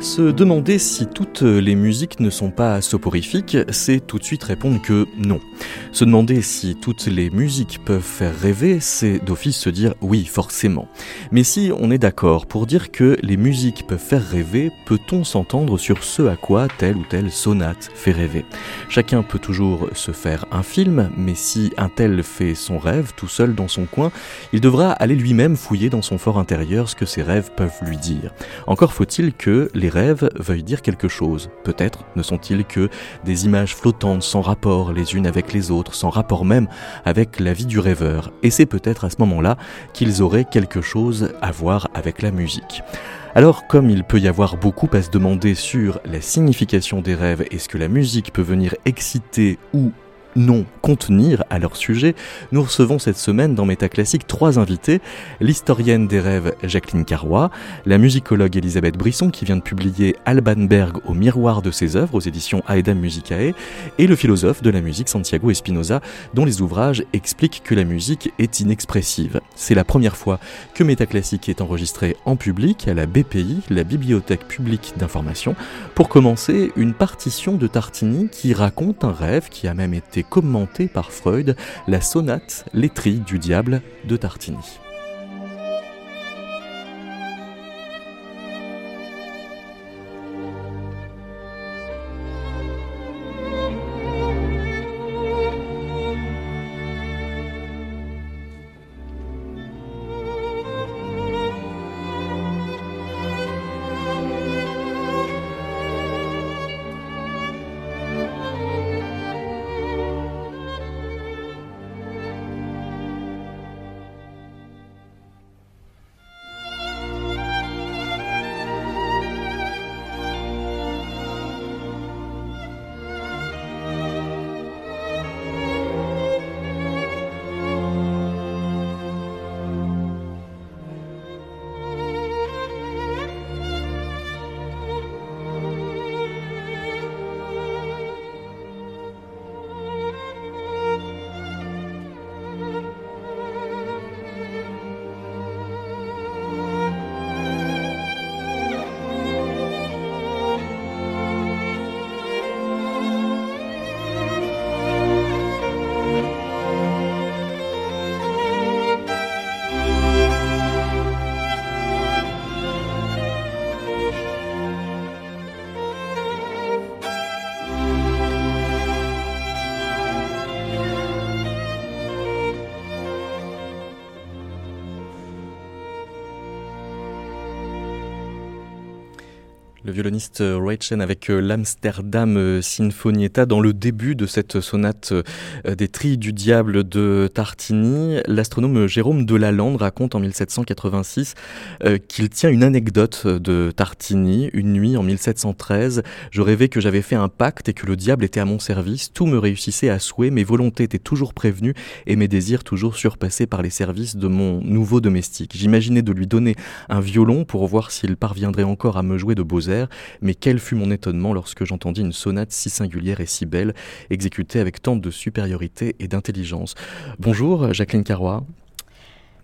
Se demander si toutes les musiques ne sont pas soporifiques, c'est tout de suite répondre que non. Se demander si toutes les musiques peuvent faire rêver, c'est d'office se dire oui, forcément. Mais si on est d'accord pour dire que les musiques peuvent faire rêver, peut-on s'entendre sur ce à quoi telle ou telle sonate fait rêver? Chacun peut toujours se faire un film, mais si un tel fait son rêve tout seul dans son coin, il devra aller lui-même fouiller dans son fort intérieur ce que ses rêves peuvent lui dire. Encore faut-il que les rêves veuillent dire quelque chose. Peut-être ne sont-ils que des images flottantes sans rapport les unes avec les autres, sans rapport même avec la vie du rêveur. Et c'est peut-être à ce moment-là qu'ils auraient quelque chose à voir avec la musique. Alors, comme il peut y avoir beaucoup à se demander sur la signification des rêves et ce que la musique peut venir exciter ou non contenir à leur sujet, nous recevons cette semaine dans Métaclassique trois invités, l'historienne des rêves Jacqueline Carrois, la musicologue Elisabeth Brisson qui vient de publier Alban Berg au miroir de ses œuvres aux éditions Aedam Musicae, et le philosophe de la musique Santiago Espinosa dont les ouvrages expliquent que la musique est inexpressive. C'est la première fois que Métaclassique est enregistré en public à la BPI, la Bibliothèque publique d'information, pour commencer une partition de Tartini qui raconte un rêve qui a même été commenté par Freud, la sonate Les du diable de Tartini. Violoniste euh, Ray Chen avec euh, l'Amsterdam euh, Sinfonietta dans le début de cette sonate des trilles du diable de Tartini. L'astronome Jérôme Delalande raconte en 1786 qu'il tient une anecdote de Tartini. Une nuit en 1713, je rêvais que j'avais fait un pacte et que le diable était à mon service. Tout me réussissait à souhait, mes volontés étaient toujours prévenues et mes désirs toujours surpassés par les services de mon nouveau domestique. J'imaginais de lui donner un violon pour voir s'il parviendrait encore à me jouer de beaux airs mais quel fut mon étonnement lorsque j'entendis une sonate si singulière et si belle, exécutée avec tant de supériorité et d'intelligence. Bonjour, Jacqueline Carrois.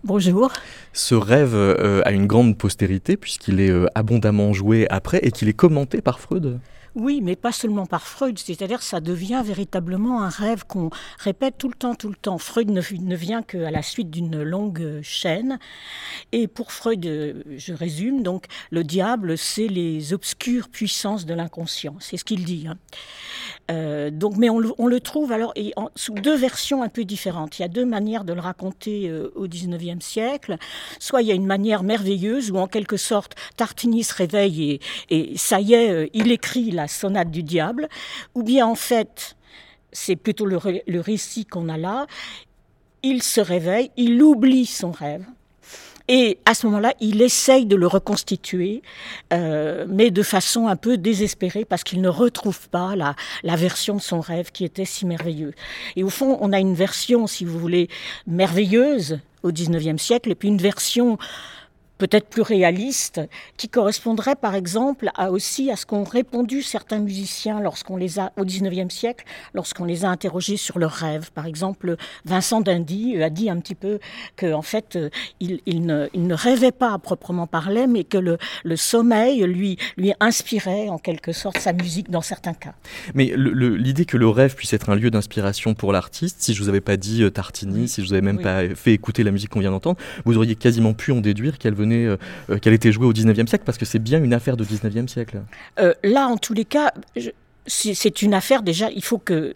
Bonjour. Ce rêve euh, a une grande postérité puisqu'il est euh, abondamment joué après et qu'il est commenté par Freud. Oui, mais pas seulement par Freud, c'est-à-dire ça devient véritablement un rêve qu'on répète tout le temps, tout le temps. Freud ne, ne vient qu'à la suite d'une longue chaîne. Et pour Freud, je résume, donc le diable, c'est les obscures puissances de l'inconscient, c'est ce qu'il dit. Hein. Euh, donc, mais on le, trouve alors et sous deux versions un peu différentes. Il y a deux manières de le raconter euh, au XIXe siècle. Soit il y a une manière merveilleuse où en quelque sorte Tartini se réveille et, et ça y est, euh, il écrit la sonate du diable, ou bien en fait, c'est plutôt le, récit qu'on a là, il se réveille, il oublie son rêve, et à ce moment-là, il essaye de le reconstituer, euh, mais de façon un peu désespérée parce qu'il ne retrouve pas la, la version de son rêve qui était si merveilleuse. Et au fond, on a une version, si vous voulez, merveilleuse au XIXe siècle, et puis une version peut-être plus réaliste, qui correspondrait par exemple à aussi à ce qu'ont répondu certains musiciens lorsqu'on les a au XIXe siècle, lorsqu'on les a interrogés sur leurs rêves. Par exemple, Vincent d'Indy a dit un petit peu que en fait il, ne, il, ne, rêvait pas à proprement parler, mais que le, le, sommeil lui lui inspirait en quelque sorte sa musique dans certains cas. Mais l'idée que le rêve puisse être un lieu d'inspiration pour l'artiste, si je vous avais pas dit euh, Tartini, si je vous avais même pas fait écouter la musique qu'on vient d'entendre, vous auriez quasiment pu en déduire qu'elle venait euh, euh, qu'elle était jouée au 19e siècle, parce que c'est bien une affaire de 19e siècle. Euh, là, en tous les cas, c'est une affaire déjà, il faut que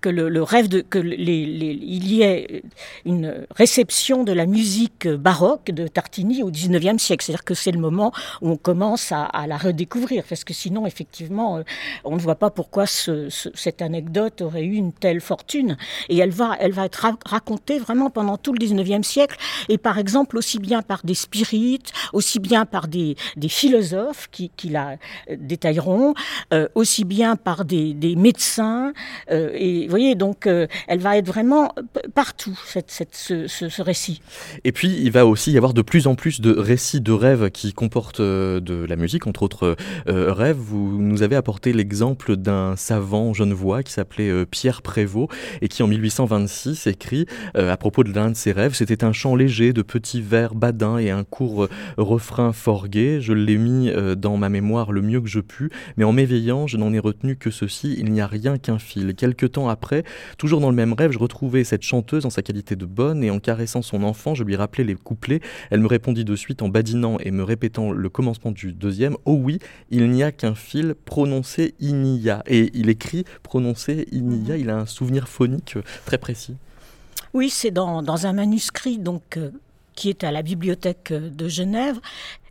que le, rêve de que les, il y ait une réception de la musique baroque de Tartini au XIXe siècle. C'est-à-dire que c'est le moment où on commence à, la redécouvrir, parce que sinon, effectivement, euh, on ne voit pas pourquoi cette anecdote aurait eu une telle fortune. Et elle va, elle va être racontée vraiment pendant tout le XIXe siècle, et par exemple aussi bien par des spirites, aussi bien par des, philosophes qui, la détailleront, euh, aussi bien par des, médecins. Euh, et vous voyez, donc euh, elle va être vraiment partout, cette, ce, ce, récit. Et puis, il va aussi y avoir de plus en plus de récits de rêves qui comportent euh, de la musique, entre autres euh, rêves. Vous nous avez apporté l'exemple d'un savant genevois qui s'appelait Pierre Prévost et qui, en 1826, écrit à propos de l'un de ses rêves C'était un chant léger de petits vers badins et un court refrain fort gai. Je l'ai mis dans ma mémoire le mieux que je pus, mais en m'éveillant, je n'en ai retenu que ceci il n'y a rien qu'un fil. Quelque temps après, toujours dans le même rêve, je retrouvais cette chanteuse en sa qualité de bonne et en caressant son enfant, je lui rappelais les couplets. Elle me répondit de suite en badinant et me répétant le commencement du deuxième. Oh oui, il n'y a qu'un fil prononcé il n'y a. Et il écrit prononcé il n'y a. Il a un souvenir phonique très précis. Oui, c'est dans, dans, un manuscrit donc euh, qui est à la bibliothèque euh, de Genève.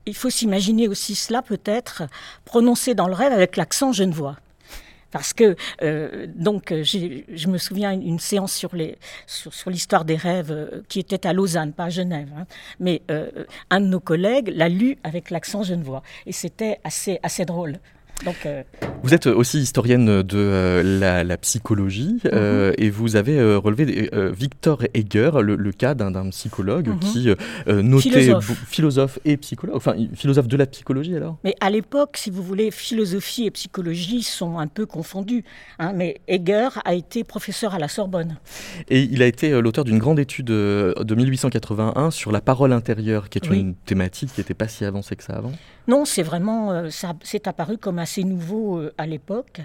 Il faut s'imaginer aussi cela peut-être prononcé dans le rêve avec l'accent genevois. Parce que, euh, donc, euh, je me souviens une séance sur, l'histoire des rêves euh, qui était à Lausanne, pas à Genève. Hein. mais un de nos collègues l'a lu avec l'accent genevois. Et c'était assez, assez drôle. Euh, vous êtes aussi historienne de euh, la, psychologie euh, mhm. et vous avez relevé Victor Heger, le, cas d'un psychologue mhm. qui notait philosophe. philosophe. et psychologue, enfin philosophe de la psychologie alors? Mais à l'époque, si vous voulez, philosophie et psychologie sont un peu confondus. Hein, mais Heger a été professeur à la Sorbonne. Et il a été l'auteur d'une grande étude de 1881 sur la parole intérieure, qui est une thématique qui n'était pas si avancée que ça avant. Non, c'est vraiment, ça c'est apparu comme un assez nouveau euh, à l'époque.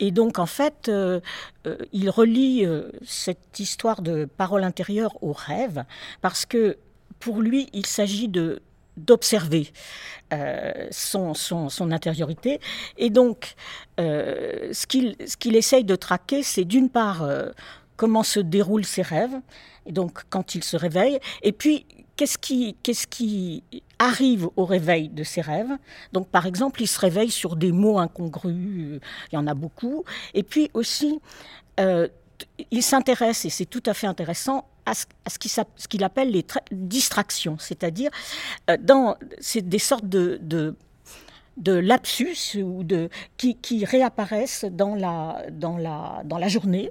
Et donc, en fait, euh, euh, il relie cette histoire de parole intérieure au rêve, parce que pour lui, il s'agit de d'observer son, son, son, intériorité. Et donc, ce qu'il essaye de traquer, c'est d'une part comment se déroulent ses rêves, et donc quand il se réveille, et puis qu'est-ce qui, arrive au réveil de ses rêves? Donc, par exemple, il se réveille sur des mots incongrus, euh, il y en a beaucoup. Et puis aussi, euh, il s'intéresse, et c'est tout à fait intéressant, à ce, qu'il appelle les distractions, c'est-à-dire euh, dans c'est des sortes de de lapsus ou de qui, qui, réapparaissent dans la dans la dans la journée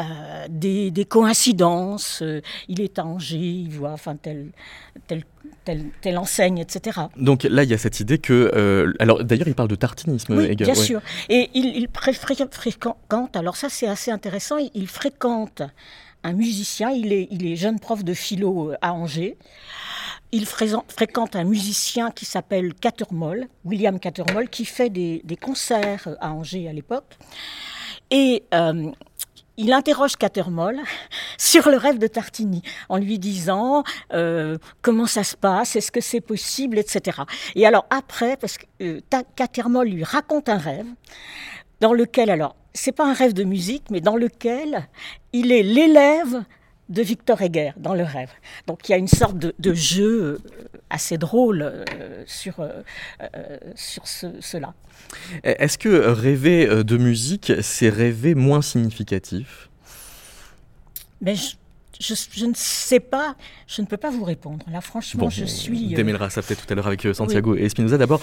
euh, des, des, coïncidences euh, il est à Angers il voit enfin tel tel telle, telle, enseigne, etc. Donc là, il y a cette idée que... Euh, alors d'ailleurs, il parle de tartinisme, oui, bien sûr. Et il, il fréquente, alors ça c'est assez intéressant, il, il, fréquente un musicien, il est, il est jeune prof de philo à Angers. Il fréquente un musicien qui s'appelle Catermol, William Catermol, qui fait des, concerts à Angers à l'époque. Et euh, il interroge Catermol sur le rêve de Tartini en lui disant euh, comment ça se passe, est-ce que c'est possible, etc. Et alors après, parce que euh, lui raconte un rêve dans lequel, alors, c'est pas un rêve de musique, mais dans lequel il est l'élève de Victor Heger dans le rêve. Donc il y a une sorte de, jeu euh, assez drôle euh, sur, euh, sur cela. Est-ce que rêver de musique, c'est rêver moins significatif? Mais je, ne sais pas, je ne peux pas vous répondre. Là, franchement, je suis. On démêlera ça peut-être tout à l'heure avec Santiago et Spinoza. D'abord,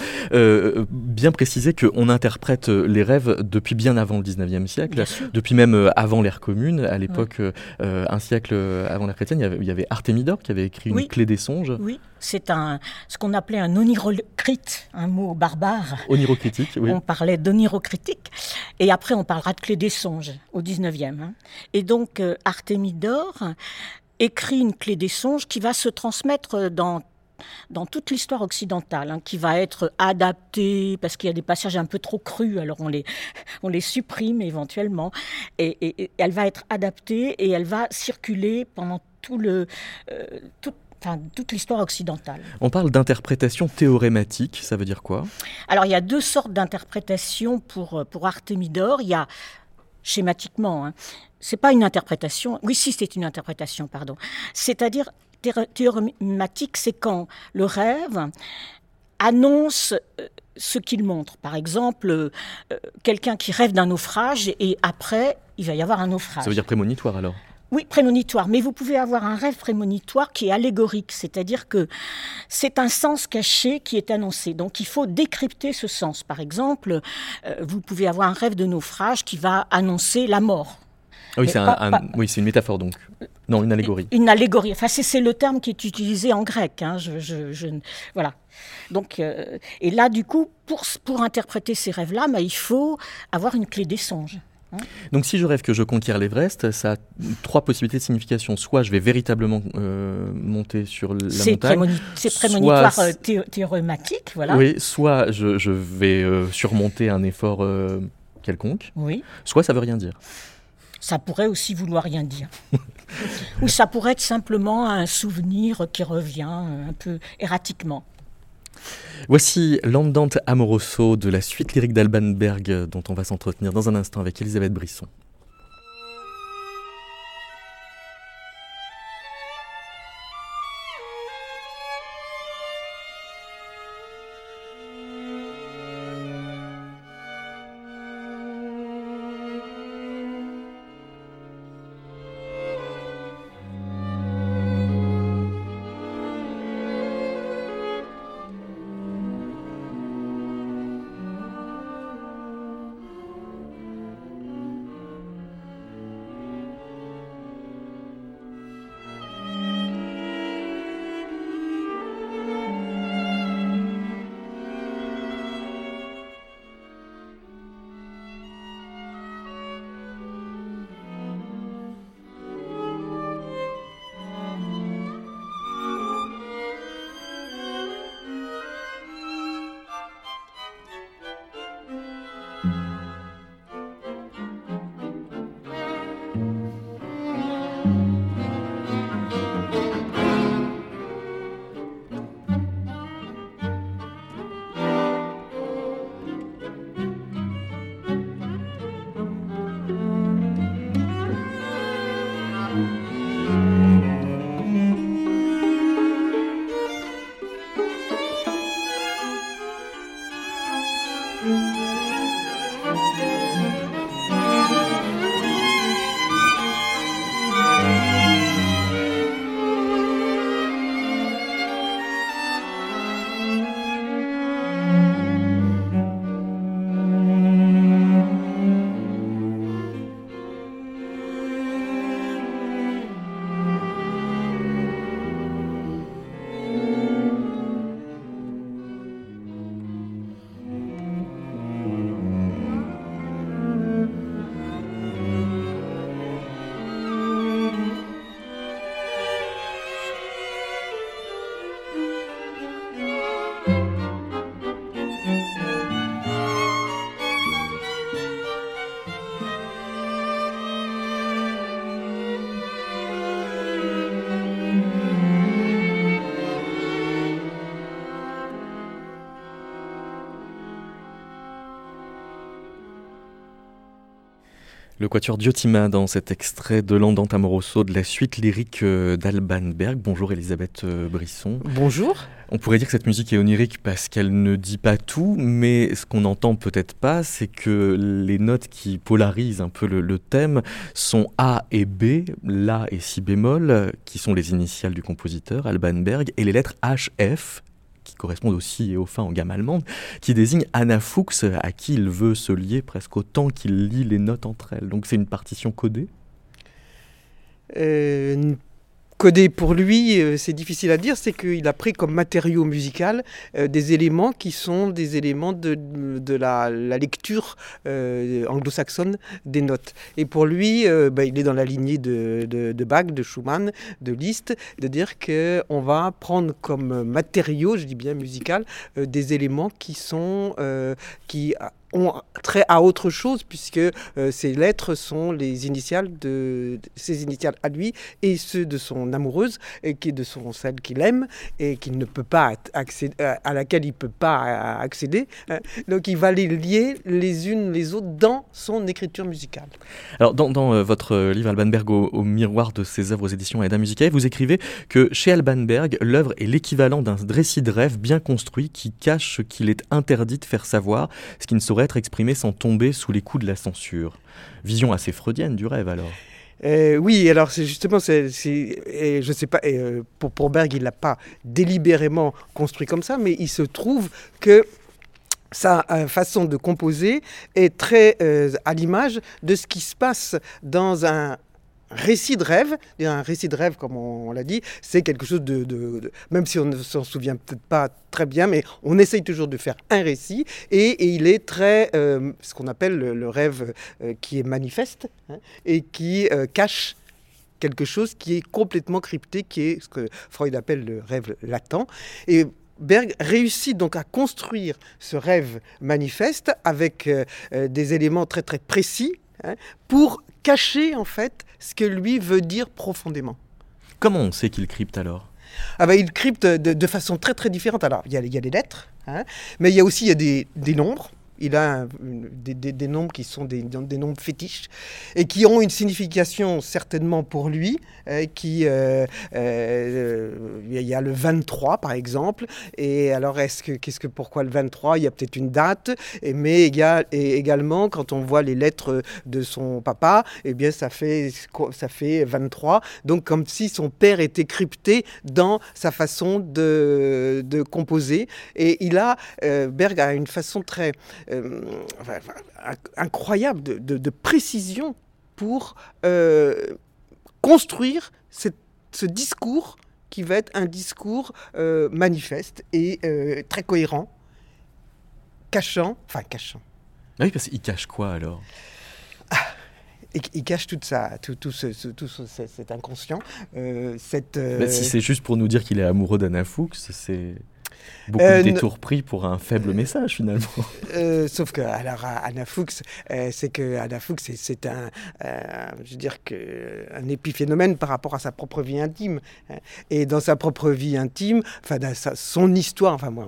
bien préciser qu'on interprète les rêves depuis bien avant le 19e siècle, depuis même avant l'ère commune. À l'époque, un siècle avant l'ère chrétienne, il y avait, Artémidor qui avait écrit une clé des songes. Oui. C'est un, ce qu'on appelait un onirocrite, un mot barbare. Onirocritique, oui. On parlait d'onirocritique. Et après, on parlera de clé des songes au 19e. Hein. Et donc, euh, écrit une clé des songes qui va se transmettre dans dans toute l'histoire occidentale, hein, qui va être adaptée, parce qu'il y a des passages un peu trop crus, alors on les, on les supprime éventuellement, et, elle va être adaptée et elle va circuler pendant tout le, euh, toute l'histoire occidentale. On parle d'interprétation théorématique, ça veut dire quoi? Alors il y a deux sortes d'interprétations pour, pour Artémidore. Il y a schématiquement, hein, c'est pas une interprétation, oui si c'est une interprétation, pardon, c'est-à-dire théorématique, c'est quand le rêve annonce euh, ce qu'il montre. Par exemple, euh, quelqu'un qui rêve d'un naufrage et après, il va y avoir un naufrage. Ça veut dire prémonitoire alors? Oui, prémonitoire, mais vous pouvez avoir un rêve prémonitoire qui est allégorique, c'est-à-dire que c'est un sens caché qui est annoncé. Donc il faut décrypter ce sens. Par exemple, euh, vous pouvez avoir un rêve de naufrage qui va annoncer la mort. Ah oui, c'est une métaphore donc. Non, une allégorie. Une, allégorie. Enfin, c'est le terme qui est utilisé en grec. Hein. Je, voilà. Donc, euh, et là, du coup, pour, pour interpréter ces rêves-là, bah, il faut avoir une clé des songes. Hein. Donc si je rêve que je conquiers l'Everest, ça a trois possibilités de signification. Soit je vais véritablement euh, monter sur la montagne. C'est prémonitoire euh, théorématique, voilà. Oui, soit je, je vais surmonter un effort quelconque. Oui. Soit ça veut rien dire ça pourrait aussi vouloir rien dire. Ou ça pourrait être simplement un souvenir qui revient euh, un peu erratiquement. Voici L'Andante Amoroso de la suite lyrique d'Alban Berg dont on va s'entretenir dans un instant avec Elisabeth Brisson. Le quatuor Diotima dans cet extrait de l'Andante Amoroso de la suite lyrique euh, d'Alban Berg. Bonjour Elisabeth euh, Brisson. Bonjour. On pourrait dire que cette musique est onirique parce qu'elle ne dit pas tout, mais ce qu'on n'entend peut-être pas, c'est que les notes qui polarisent un peu le, thème sont A et B, La et Si bémol, qui sont les initiales du compositeur Alban Berg, et les lettres H, F, qui correspondent aussi et au fin en gamme allemande, qui désigne Anna Fuchs, à qui il veut se lier presque autant qu'il lit les notes entre elles. Donc c'est une partition codée? Euh, codé pour lui, euh, c'est difficile à dire, c'est qu'il a pris comme matériau musical euh, des éléments qui sont des éléments de, de la, lecture euh, anglo-saxonne des notes. Et pour lui, bah, il est dans la lignée de, de, de, Bach, de Schumann, de Liszt, de dire qu'on va prendre comme matériau, je dis bien musical, des éléments qui sont qui ont trait à autre chose puisque euh, ces lettres sont les initiales de ses initiales à lui et ceux de son amoureuse et qui de son celle qu'il aime et qu'il ne peut pas accéder euh, à laquelle il peut pas accéder hein. donc il va les lier les unes les autres dans son écriture musicale alors dans, dans euh, votre livre Alban Berg au, miroir de ses œuvres aux éditions Aida Musicae vous écrivez que chez Alban Berg l'œuvre est l'équivalent d'un récit de rêve bien construit qui cache ce qu'il est interdit de faire savoir ce qui ne saurait être exprimé sans tomber sous les coups de la censure. Vision assez freudienne du rêve alors. Euh, oui, alors c'est justement, je sais pas, euh, pour, pour Berg, il l'a pas délibérément construit comme ça, mais il se trouve que sa euh, façon de composer est très à l'image de ce qui se passe dans un récit de rêve. Un récit de rêve, comme on, l'a dit, c'est quelque chose de, Même si on ne s'en souvient peut-être pas très bien, mais on essaye toujours de faire un récit. Et, il est très. Euh, ce qu'on appelle le, rêve euh, qui est manifeste hein, et qui euh, cache quelque chose qui est complètement crypté, qui est ce que Freud appelle le rêve latent. Et Berg réussit donc à construire ce rêve manifeste avec des éléments très très précis hein, pour cacher en fait ce que lui veut dire profondément. Comment on sait qu'il crypte alors? Ah ben, Il crypte de, façon très très différente. Alors il y a, il y a des lettres, hein, mais il y a aussi il y a des, des nombres il a des, nombres qui sont des, nombres fétiches et qui ont une signification certainement pour lui. Euh, qui, euh, euh, il y a le 23 par exemple. Et alors, est-ce que, qu'est-ce que, pourquoi le 23 Il y a peut-être une date, mais et également quand on voit les lettres de son papa, eh bien, ça fait, ça fait 23. Donc, comme si son père était crypté dans sa façon de, de composer. Et il a, Berg a une façon très euh, incroyable de, précision pour euh, construire ce discours qui va être un discours euh, manifeste et très cohérent, cachant, enfin cachant. Ah oui, parce qu'il cache quoi alors? Ah, il cache tout ça, tout, tout, ce, tout cet inconscient. cette, si c'est juste pour nous dire qu'il est amoureux d'Anna Fuchs, c'est beaucoup de détours pris pour un faible message finalement. Euh, sauf que alors Anna Fuchs, euh, c'est que Anna Fuchs, c'est un, euh, je veux dire que un épiphénomène par rapport à sa propre vie intime. Et dans sa propre vie intime, enfin son histoire, enfin moi,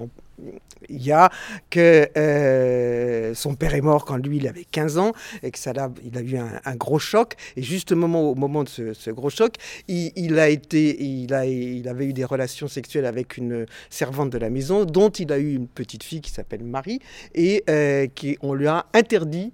il y a que euh, son père est mort quand lui il avait 15 ans et que ça a, il a eu un, gros choc. Et juste au moment, au moment de ce, gros choc il, a été il, a, il avait eu des relations sexuelles avec une servante de la maison dont il a eu une petite fille qui s'appelle Marie et euh, qui on lui a interdit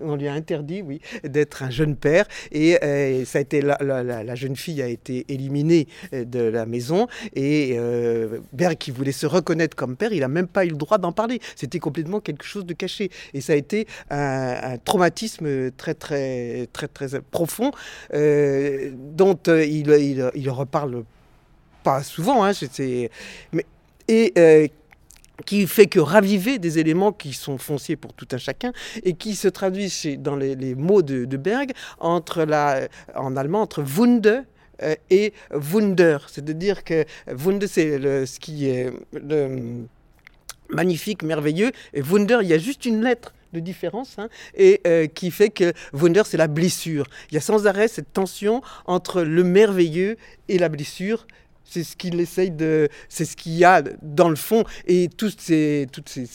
on lui a interdit, oui, d'être un jeune père. Et euh, ça a été la, jeune fille a été éliminée euh, de la maison. Et euh, Berg, qui voulait se reconnaître comme père, il n'a même pas eu le droit d'en parler. C'était complètement quelque chose de caché. Et ça a été un, traumatisme très, très, très, très profond, dont il, il, reparle pas souvent. Hein, mais, et qui fait que raviver des éléments qui sont fonciers pour tout un chacun et qui se traduisent dans les, mots de, Berg entre la, en allemand entre Wunde euh, et Wunder. C'est-à-dire que Wunde, c'est ce qui est magnifique, merveilleux, et Wunder, il y a juste une lettre de différence, hein, et euh, qui fait que Wunder, c'est la blessure. Il y a sans arrêt cette tension entre le merveilleux et la blessure, c'est ce qu'il essaye de. C'est ce qu'il y a dans le fond. Et toutes ces, toutes ces,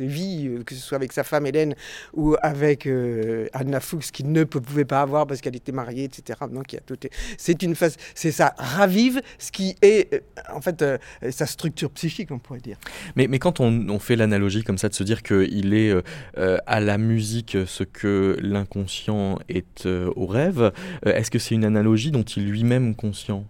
vies, euh, que ce soit avec sa femme Hélène ou avec euh, Anna Fuchs, qu'il ne pouvait pas avoir parce qu'elle était mariée, etc. Donc, il y a tout. C'est une phase. C'est ça ravive ce qui est, euh, en fait, sa structure psychique, on pourrait dire. Mais, mais quand on, on fait l'analogie comme ça, de se dire qu'il est à la musique ce que l'inconscient est au rêve, est-ce que c'est une analogie dont il lui-même conscient?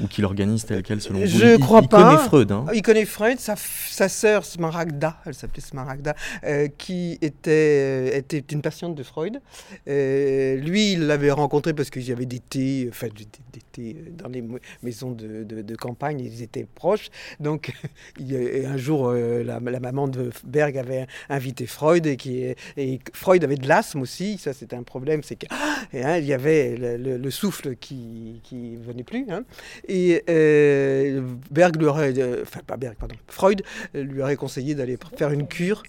Ou qu'il organise tel quel selon vous Je Il- crois il pas. connaît Freud. hein. Il connaît Freud, sa, sa sœur Smaragda, elle s'appelait Smaragda, euh, qui était, euh, était une patiente de Freud. Euh, lui, il l'avait rencontré parce qu'il y avait des thés, enfin des, des thés dans les maisons de, de- de campagne, ils étaient proches. Donc, il et un jour, euh, la, la maman de Berg avait invité Freud et, qui, et Freud avait de l'asthme aussi. Ça, c'était un problème, c'est qu'il il y avait le, le- le souffle qui, qui venait plus. hein. Et euh, Berg euh, enfin pas Berg, pardon, Freud euh, lui aurait conseillé d'aller faire une cure,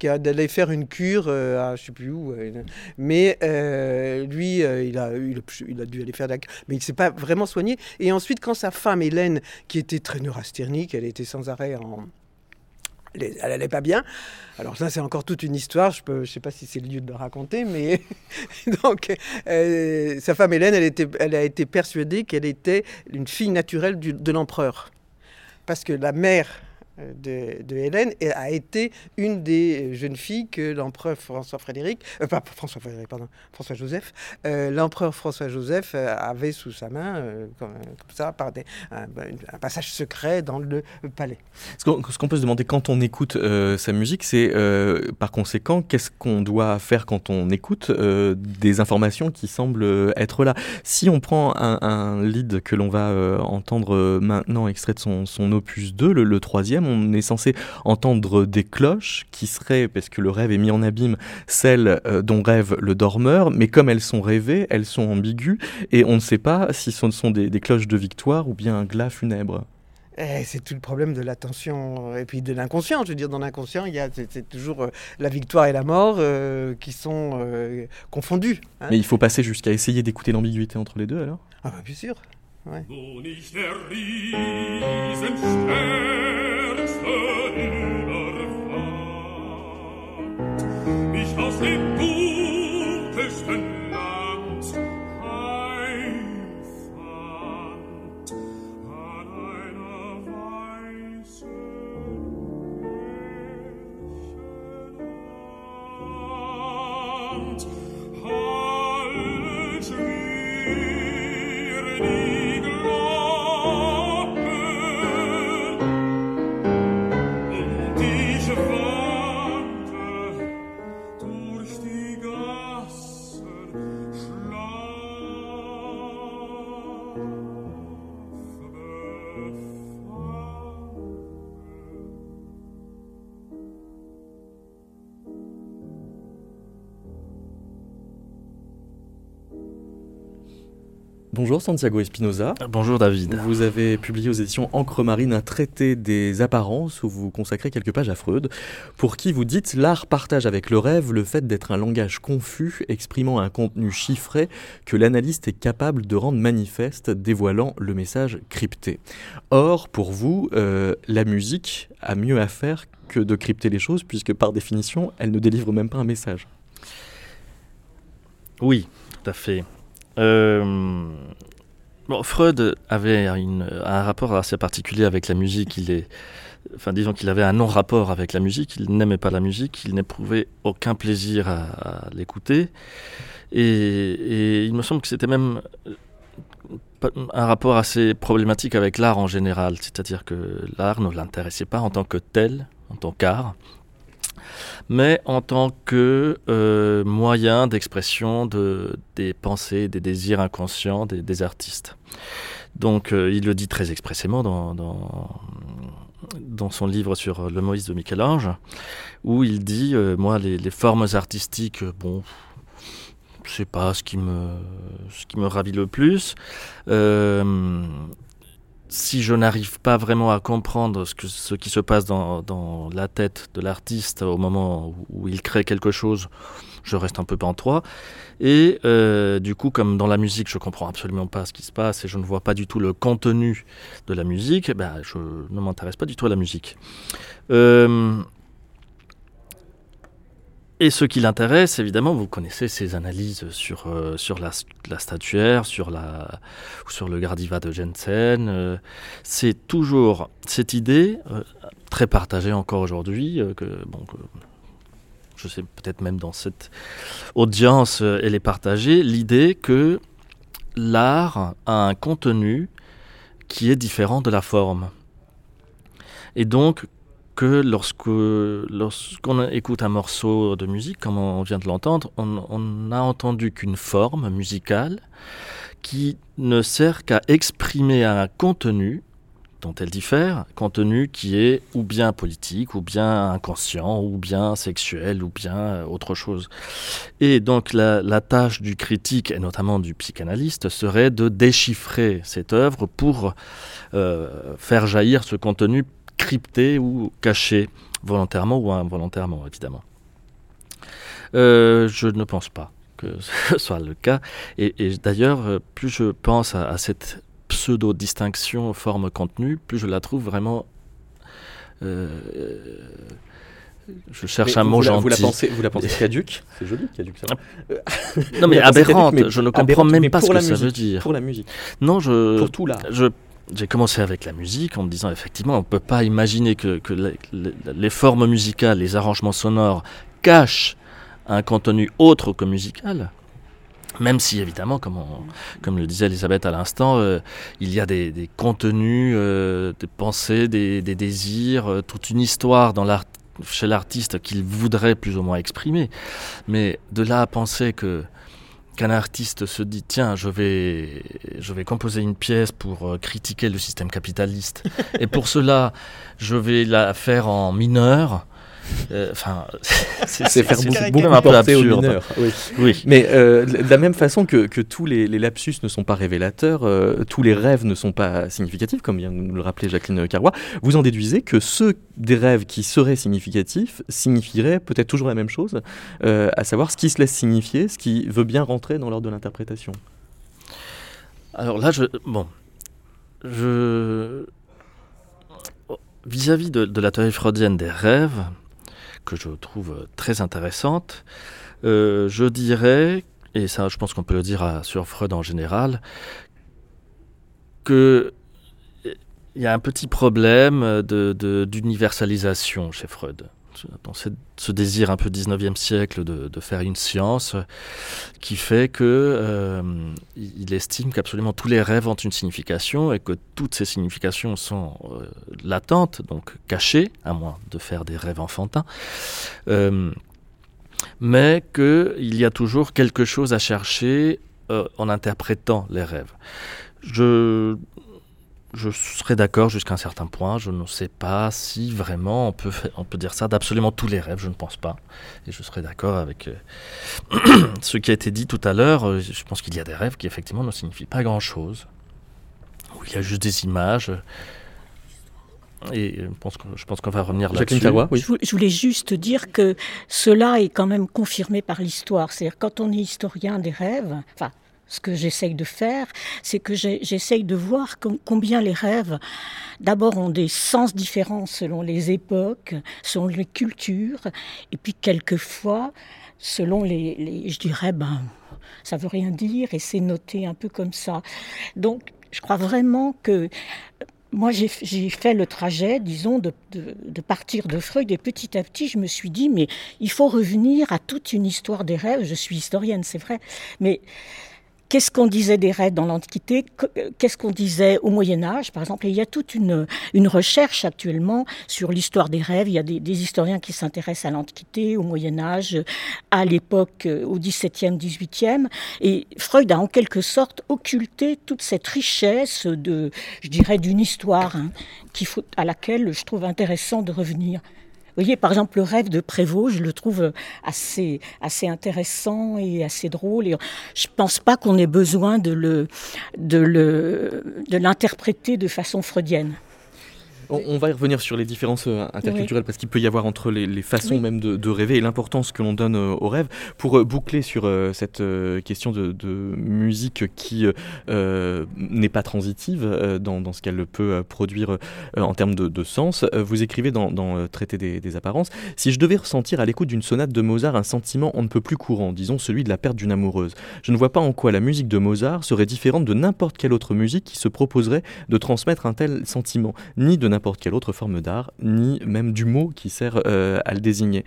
d'aller faire une cure à je sais plus où. mais lui, il, a, il, a, dû aller faire la cure, mais il s'est pas vraiment soigné. Et ensuite, quand sa femme Hélène, qui était très neurasthénique, elle était sans arrêt en elle elle allait pas bien. Alors ça, c'est encore toute une histoire. Je ne sais pas si c'est le lieu de le raconter, mais donc euh, sa femme Hélène, elle, elle a été persuadée qu'elle était une fille naturelle du- de l'empereur, parce que la mère de, de Hélène a été une des jeunes filles que l'empereur François Frédéric, euh, pas François Frédéric, pardon, François Joseph, euh, l'empereur François Joseph euh, avait sous sa main, euh, comme, ça, par des, un, passage secret dans le palais. Ce qu'on peut se demander quand on écoute euh, sa musique, c'est euh, par conséquent, qu'est-ce qu'on doit faire quand on écoute euh, des informations qui semblent être là Si on prend un, lead que l'on va euh, entendre euh, maintenant, extrait de son, son opus 2, le, le troisième, on est censé entendre des cloches qui seraient, parce que le rêve est mis en abîme, celles euh, dont rêve le dormeur, mais comme elles sont rêvées, elles sont ambiguës, et on ne sait pas si ce sont des, des cloches de victoire ou bien un glas funèbre. Eh, c'est tout le problème de l'attention et puis de l'inconscient. Je veux dire, dans l'inconscient, il y a c'est, c'est toujours euh, la victoire et la mort euh, qui sont euh, confondus. hein. Mais il faut passer jusqu'à essayer d'écouter l'ambiguïté entre les deux alors? Ah bah, bien sûr. Ouais. Aus dem dunkelsten Bonjour Santiago Espinoza. Bonjour David. Vous avez publié aux éditions Encre Marine un traité des apparences où vous consacrez quelques pages à Freud, pour qui vous dites l'art partage avec le rêve le fait d'être un langage confus exprimant un contenu chiffré que l'analyste est capable de rendre manifeste, dévoilant le message crypté. Or, pour vous, euh, la musique a mieux à faire que de crypter les choses, puisque par définition, elle ne délivre même pas un message. Oui, tout à fait. Euh, Freud avait un rapport assez particulier avec la musique. Il est, enfin, disons qu'il avait un non-rapport avec la musique. Il n'aimait pas la musique. Il n'éprouvait aucun plaisir à, l'écouter. Et, et il me semble que c'était même euh, un rapport assez problématique avec l'art en général. C'est-à-dire que l'art ne l'intéressait pas en tant que tel, en tant qu'art, mais en tant que euh, moyen d'expression de, des pensées, des désirs inconscients des, artistes. Donc euh, il le dit très expressément dans, dans, son livre sur le Moïse de Michel-Ange, où il dit, euh, moi, les, formes artistiques, bon, c'est pas ce qui me, ce qui me ravit le plus. Si je n'arrive pas vraiment à comprendre ce, que, qui se passe dans, la tête de l'artiste au moment où, où il crée quelque chose, je reste un peu pantois. Et euh, du coup, comme dans la musique, je comprends absolument pas ce qui se passe et je ne vois pas du tout le contenu de la musique, eh ben, je ne m'intéresse pas du tout à la musique. Euh, et ce qui l'intéresse, évidemment, vous connaissez ses analyses sur, euh, sur la, statuaire, sur, la, sur le Gardiva de Jensen. euh, c'est toujours cette idée, euh, très partagée encore aujourd'hui, que, bon, je sais peut-être même dans cette audience, elle est partagée, l'idée que l'art a un contenu qui est différent de la forme. Et donc, que lorsque lorsqu'on écoute un morceau de musique, comme on vient de l'entendre, on n'a entendu qu'une forme musicale qui ne sert qu'à exprimer un contenu dont elle diffère, contenu qui est ou bien politique, ou bien inconscient, ou bien sexuel, ou bien euh, autre chose. Et donc la, la tâche du critique, et notamment du psychanalyste, serait de déchiffrer cette œuvre pour euh, faire jaillir ce contenu crypté ou caché, volontairement ou involontairement, évidemment. Euh, je ne pense pas que ce soit le cas. Et, et d'ailleurs, euh, plus je pense à, à cette pseudo-distinction forme-contenu, plus je la trouve vraiment... euh, je cherche Mais un mot la- gentil. Vous la pensez, vous la pensez caduque? C'est joli, caduque, ça va. Non mais aberrante, caduque, mais je ne comprends aberrante, même pas ce que ça veut dire. Pour la musique, Non, je... pour tout. Je- J'ai commencé avec la musique en me disant effectivement on ne peut pas imaginer que, les, formes musicales, les arrangements sonores cachent un contenu autre que musical. Même si évidemment, comme, comme le disait Elisabeth à l'instant, euh, il y a des, contenus, euh, des pensées, des, désirs, euh, toute une histoire chez l'artiste qu'il voudrait plus ou moins exprimer. Mais de là à penser que qu'un artiste se dit tiens je vais je vais composer une pièce pour euh, critiquer le système capitaliste. Et pour cela je vais la faire en mineur enfin C'est faire beaucoup, un peu porter aux absurde mineurs. Oui. oui Mais euh, de la même façon que, que tous les, les lapsus ne sont pas révélateurs, euh, tous les rêves ne sont pas significatifs, comme vient de nous le rappeler Jacqueline Carrois, vous en déduisez que ceux des rêves qui seraient significatifs signifieraient peut-être toujours la même chose, euh, à savoir ce qui se laisse signifier, ce qui veut bien rentrer dans l'ordre de l'interprétation. alors là je bon je vis-à-vis de, de la théorie freudienne des rêves que je trouve très intéressante euh, je dirais et ça je pense qu'on peut le dire sur Freud en général que il y a un petit problème d'universalisation chez Freud. Dans ce, désir un peu 19e siècle de, faire une science qui fait que euh, il estime qu'absolument tous les rêves ont une signification et que toutes ces significations sont euh, latentes, donc cachées, à moins de faire des rêves enfantins. Euh, mais qu'il y a toujours quelque chose à chercher euh, en interprétant les rêves. Je, je serais d'accord jusqu'à un certain point. Je ne sais pas si vraiment on peut, on peut dire ça d'absolument tous les rêves. Je ne pense pas. Et je serais d'accord avec euh, ce qui a été dit tout à l'heure. Euh, Je pense qu'il y a des rêves qui effectivement ne signifient pas grand-chose. Où il y a juste des images. Et euh, je pense que- je pense qu'on va revenir là-dessus. Oui. Je voulais juste dire que cela est quand même confirmé par l'histoire. C'est-à-dire quand on est historien des rêves, enfin, ce que j'essaye de faire, c'est que j'essaye de voir com- combien les rêves, d'abord, ont des sens différents selon les époques, selon les cultures, et puis quelquefois, selon les, je dirais, ben, ça veut rien dire, et c'est noté un peu comme ça. Donc, je crois vraiment que moi, j'ai fait le trajet, disons, de, de- de partir de Freud et petit à petit, je me suis dit, mais il faut revenir à toute une histoire des rêves. Je suis historienne, c'est vrai, mais qu'est-ce qu'on disait des rêves dans l'Antiquité euh, Qu'est-ce qu'on disait au Moyen Âge, par exemple? Il y a toute une, recherche actuellement sur l'histoire des rêves. Il y a des, historiens qui s'intéressent à l'Antiquité, au Moyen Âge, à l'époque, euh, au XVIIe, XVIIIe. Et Freud a en quelque sorte occulté toute cette richesse de, je dirais, d'une histoire hein, à laquelle je trouve intéressant de revenir. Voyez, par exemple, le rêve de Prévost, je le trouve assez, assez intéressant et assez drôle. Et je pense pas qu'on ait besoin de le, de le, de l'interpréter de façon freudienne. On, on va y revenir sur les différences euh, interculturelles parce qu'il peut y avoir entre les, les façons Oui. même de, de rêver et l'importance que l'on donne euh, aux rêves. Pour euh, boucler sur cette question de, de musique qui euh, n'est pas transitive dans, dans ce qu'elle peut produire en termes de, de sens, vous écrivez dans, dans Traité des, des apparences Si je devais ressentir à l'écoute d'une sonate de Mozart un sentiment on ne peut plus courant, disons celui de la perte d'une amoureuse, je ne vois pas en quoi la musique de Mozart serait différente de n'importe quelle autre musique qui se proposerait de transmettre un tel sentiment, ni de n'importe quelle autre forme d'art, ni même du mot qui sert euh, à le désigner.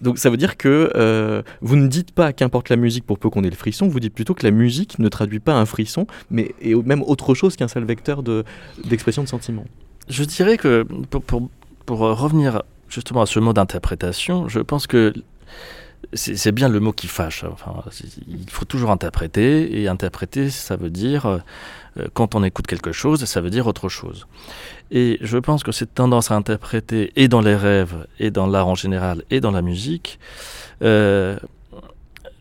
Donc ça veut dire que euh, vous ne dites pas qu'importe la musique pour peu qu'on ait le frisson, vous dites plutôt que la musique ne traduit pas un frisson, mais est même autre chose qu'un seul vecteur de- d'expression de, sentiment. Je dirais que pour, pour, pour revenir justement à ce mot d'interprétation, je pense que c'est bien le mot qui fâche. Enfin, c'est- il faut toujours interpréter, et interpréter, ça veut dire, euh, euh, quand on écoute quelque chose, ça veut dire autre chose. Et je pense que cette tendance à interpréter, et dans les rêves, et dans l'art en général, et dans la musique, euh,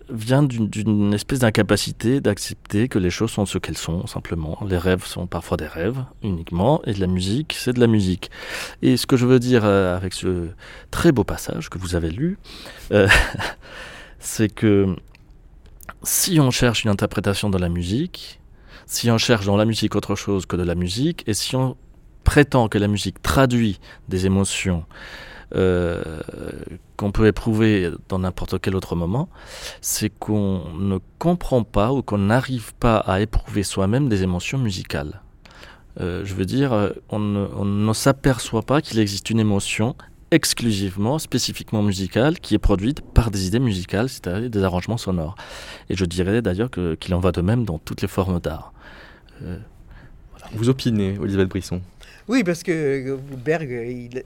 vient d'une- espèce d'incapacité d'accepter que les choses sont ce qu'elles sont, simplement. Les rêves sont parfois des rêves, uniquement, et de la musique, c'est de la musique. Et ce que je veux dire euh, avec ce très beau passage que vous avez lu, euh, c'est que si on cherche une interprétation de la musique, si on cherche dans la musique autre chose que de la musique, et si on prétend que la musique traduit des émotions euh, qu'on peut éprouver dans n'importe quel autre moment, c'est qu'on ne comprend pas ou qu'on n'arrive pas à éprouver soi-même des émotions musicales. Euh, je veux dire, euh, on ne, on ne s'aperçoit pas qu'il existe une émotion exclusivement, spécifiquement musicale, qui est produite par des idées musicales, c'est-à-dire des arrangements sonores. Et je dirais d'ailleurs que- qu'il en va de même dans toutes les formes d'art. Euh, Vous opinez, Elisabeth Brisson? Oui, parce que euh, Berg, il,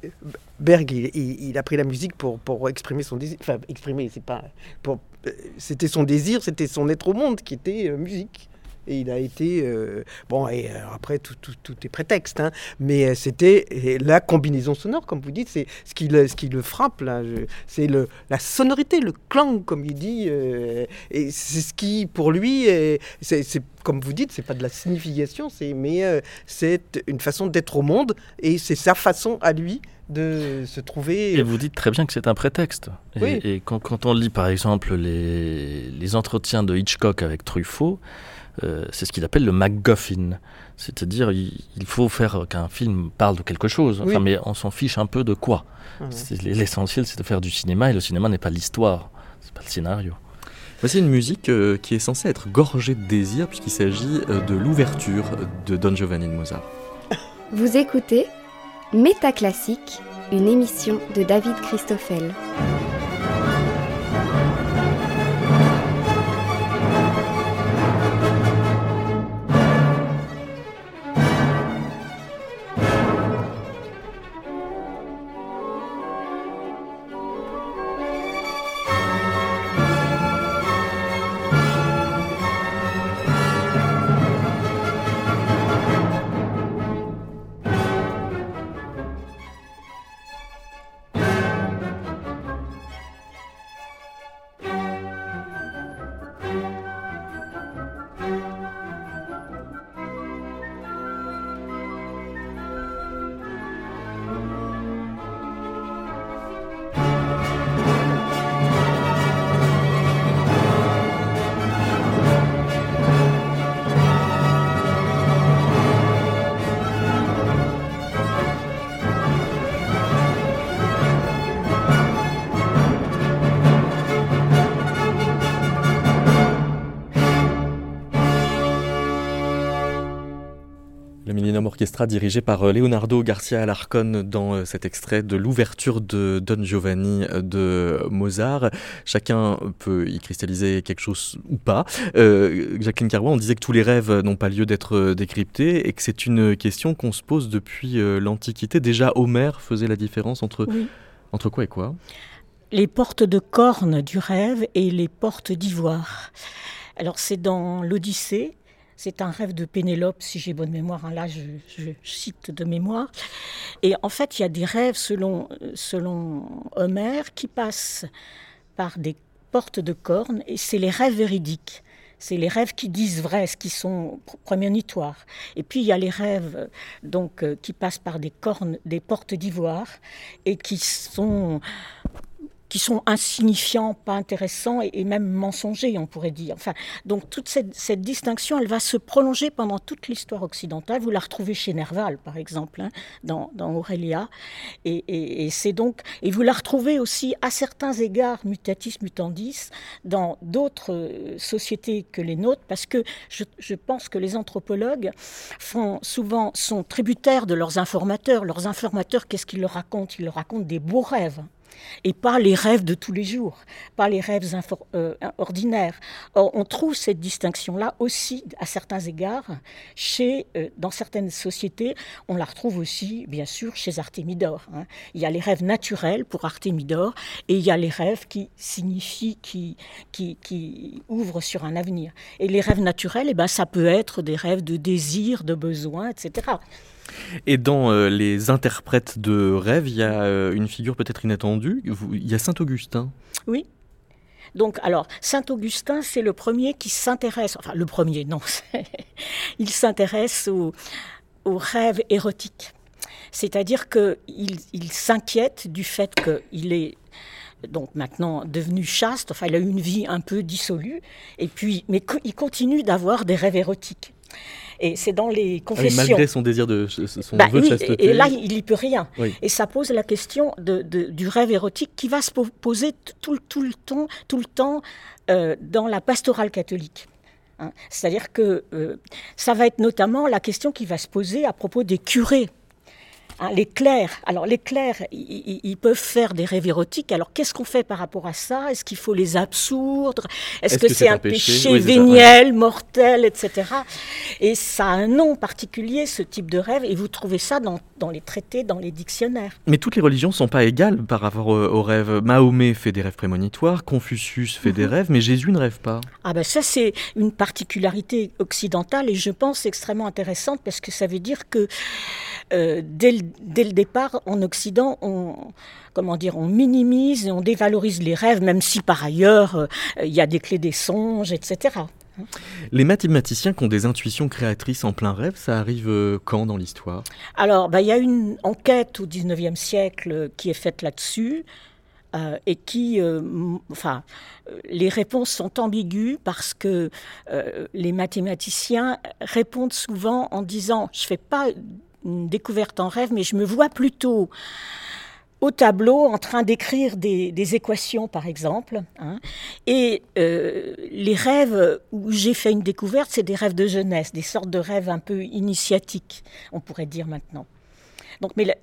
Berg, il, il- il a pris la musique pour, pour exprimer son désir. Enfin, exprimer, c'est pas. pour- euh, C'était son désir, c'était son être au monde qui était euh, musique. Et il a été. euh, bon, et euh, après, tout, tout, tout est prétexte. hein, mais euh, c'était la combinaison sonore, comme vous dites, c'est ce qui le, ce qui le frappe, là. C'est le, la sonorité, le clang, comme il dit. euh, et c'est ce qui, pour lui, est- c'est comme vous dites, c'est pas de la signification, c'est mais euh, c'est une façon d'être au monde et c'est sa façon à lui de se trouver. Et vous dites très bien que c'est un prétexte. Et, Oui. et quand, quand on lit par exemple les, les entretiens de Hitchcock avec Truffaut, euh, c'est ce qu'il appelle le MacGuffin. C'est-à-dire, il, il faut faire qu'un film parle de quelque chose, Oui. enfin, mais on s'en fiche un peu de quoi. C'est- L'essentiel, c'est de faire du cinéma, et le cinéma n'est pas l'histoire, c'est pas le scénario. Voici une musique euh, qui est censée être gorgée de désir puisqu'il s'agit euh, de l'ouverture de Don Giovanni de Mozart. Vous écoutez Métaclassique, une émission de David Christoffel. Orchestra dirigé par euh, Leonardo Garcia Alarcón dans euh, cet extrait de l'ouverture de Don Giovanni euh, de Mozart. Chacun peut y cristalliser quelque chose ou pas. Euh, Jacqueline Carrois, on disait que tous les rêves n'ont pas lieu d'être décryptés et que c'est une question qu'on se pose depuis l'Antiquité. Déjà, Homère faisait la différence entre, Oui. entre quoi et quoi? Les portes de corne du rêve et les portes d'ivoire. Alors c'est dans l'Odyssée, c'est un rêve de Pénélope, si j'ai bonne mémoire, hein, là je, cite de mémoire. Et en fait, il y a des rêves selon, Homère qui passent par des portes de corne, et c'est les rêves véridiques. C'est les rêves qui disent vrai, ce qui sont pr- prémonitoires. Et puis il y a les rêves euh, donc euh, qui passent par des cornes, des portes d'ivoire et qui sont qui sont insignifiants, pas intéressants et, même mensongers, on pourrait dire. Enfin, donc toute cette, distinction, elle va se prolonger pendant toute l'histoire occidentale. Vous la retrouvez chez Nerval, par exemple, hein, dans, Aurélia, et, c'est donc et vous la retrouvez aussi à certains égards mutatis mutandis dans d'autres euh, sociétés que les nôtres, parce que je, je pense que les anthropologues font souvent sont tributaires de leurs informateurs. Leurs informateurs, qu'est-ce qu'ils leur racontent? Ils leur racontent des beaux rêves. Et pas les rêves de tous les jours, pas les rêves euh, ordinaires. Or, on trouve cette distinction-là aussi, à certains égards, chez, euh, dans certaines sociétés. On la retrouve aussi, bien sûr, chez Artémidor. Hein. Il y a les rêves naturels pour Artémidor, et il y a les rêves qui signifient, qui, qui, qui ouvrent sur un avenir. Et les rêves naturels, eh ben, ça peut être des rêves de désir, de besoin, etc. Et dans euh, les interprètes de rêves, il y a euh, une figure peut-être inattendue. Il y a Saint Augustin. Oui. Donc, alors, Saint Augustin, c'est le premier qui s'intéresse, enfin, le premier, non, il s'intéresse aux, rêves érotiques. C'est-à-dire qu'il il, s'inquiète du fait qu'il est donc maintenant devenu chaste, enfin il a eu une vie un peu dissolue, et puis, mais il continue d'avoir des rêves érotiques. Et c'est dans les ah confessions. malgré son désir de son bah vœu de chasteté. Et là, il n'y peut rien. Et ça pose la question de, du rêve érotique qui va se poser tout, tout le temps, tout le temps euh, dans la pastorale catholique. Hein. C'est-à-dire que euh, ça va être notamment la question qui va se poser à propos des curés Hein, les clercs, alors les clercs, ils peuvent faire des rêves érotiques. Alors qu'est-ce qu'on fait par rapport à ça? Est-ce qu'il faut les absoudre? Est-ce que, c'est un péché, véniel, mortel, etc. Et ça a un nom particulier, ce type de rêve, et vous trouvez ça dans, les traités, dans les dictionnaires. Mais toutes les religions ne sont pas égales par rapport aux, rêves. Mahomet fait des rêves prémonitoires, Confucius fait des mhm. rêves, mais Jésus ne rêve pas. Ah ben ça c'est une particularité occidentale et je pense extrêmement intéressante parce que ça veut dire que euh, dès, le, départ, en Occident, on, comment dire, on minimise et on dévalorise les rêves, même si par ailleurs, euh, il y a des clés des songes, etc. Les mathématiciens qui ont des intuitions créatrices en plein rêve, ça arrive euh, quand dans l'histoire? Alors, bah, il y a une enquête au 19e siècle qui est faite là-dessus. et qui, enfin, les réponses sont ambiguës parce que les mathématiciens répondent souvent en disant je fais pas une découverte en rêve, mais je me vois plutôt au tableau en train d'écrire des, équations, par exemple. Hein. Et euh, les rêves où j'ai fait une découverte, c'est des rêves de jeunesse, des sortes de rêves un peu initiatiques, on pourrait dire maintenant. Donc, mais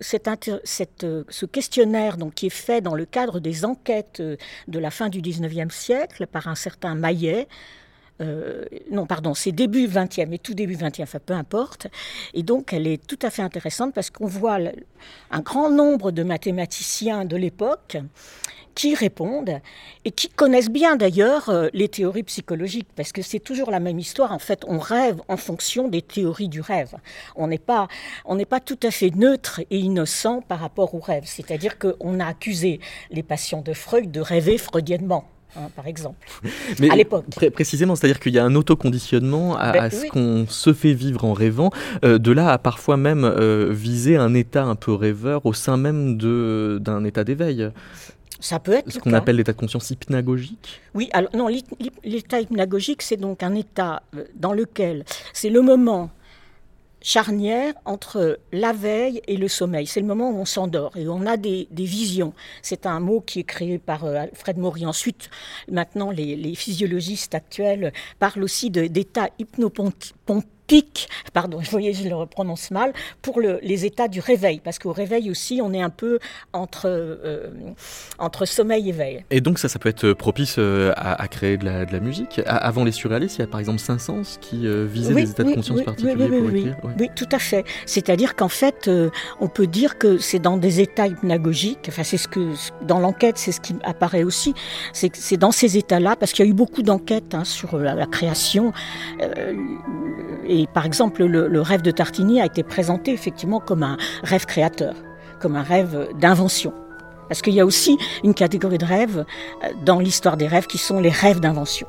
ce questionnaire donc, qui est fait dans le cadre des enquêtes de la fin du 19e siècle par un certain Maillet, euh, non, pardon, c'est début 20e et tout début 20e, enfin peu importe. Et donc, elle est tout à fait intéressante parce qu'on voit un grand nombre de mathématiciens de l'époque qui répondent et qui connaissent bien d'ailleurs euh, les théories psychologiques, parce que c'est toujours la même histoire. En fait, on rêve en fonction des théories du rêve. On n'est pas, on n'est pas tout à fait neutre et innocent par rapport au rêve. C'est-à-dire qu'on a accusé les patients de Freud de rêver freudiennement. Hein, par exemple, Mais à l'époque. précisément, c'est-dire qu'il y a un autoconditionnement à, ben ce qu'on se fait vivre en rêvant, euh, de là à parfois même euh, viser un état un peu rêveur au sein même d'un état d'éveil. Ça peut être ce qu'on appelle l'état de conscience hypnagogique. Oui, alors non, l'état hypnagogique, c'est donc un état euh, dans lequel c'est le moment charnière entre la veille et le sommeil. C'est le moment où on s'endort et on a des, visions. C'est un mot qui est créé par euh, Alfred Maury. Ensuite, maintenant, les, physiologistes actuels parlent aussi d'état hypnopontique pic, pardon, je voyais, je le prononce mal, pour les états du réveil, parce qu'au réveil aussi, on est un peu entre, euh, entre sommeil et veille. Et donc ça, ça peut être propice euh, à, créer de la, de la musique. avant les surréalistes, il y a par exemple Saint-Saëns qui euh, visait des états de conscience particuliers pour écrire. Oui, tout à fait. C'est-à-dire qu'en fait, on peut dire que c'est dans des états hypnagogiques, enfin c'est ce que, dans l'enquête, c'est ce qui apparaît aussi, c'est dans ces états-là, parce qu'il y a eu beaucoup d'enquêtes hein, sur la, la création, et et par exemple, le, rêve de Tartini a été présenté effectivement comme un rêve créateur, comme un rêve d'invention. Parce qu'il y a aussi une catégorie de rêves euh, dans l'histoire des rêves qui sont les rêves d'invention.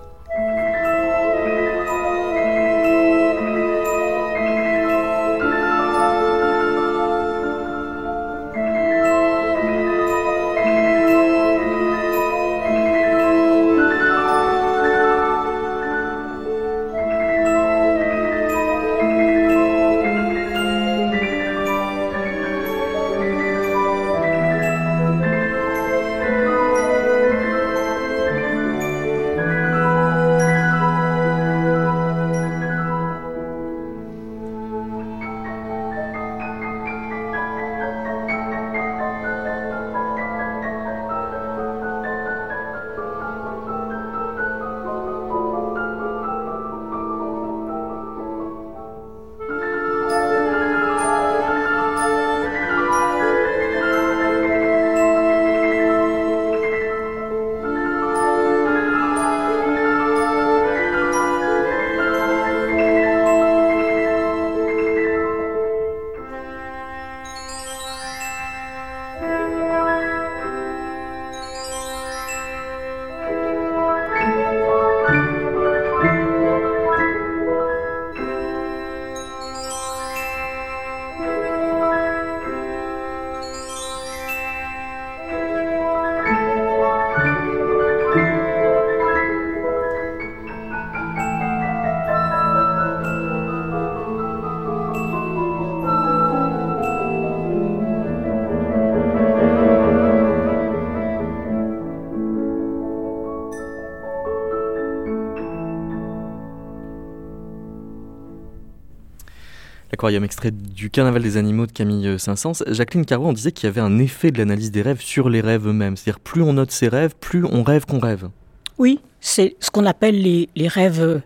Aquarium, extrait du Carnaval des animaux de Camille euh, Saint-Saëns. Jacqueline Carreau, on disait qu'il y avait un effet de l'analyse des rêves sur les rêves eux-mêmes. C'est-à-dire, plus on note ses rêves, plus on rêve qu'on rêve. Oui, c'est ce qu'on appelle les, les rêves euh,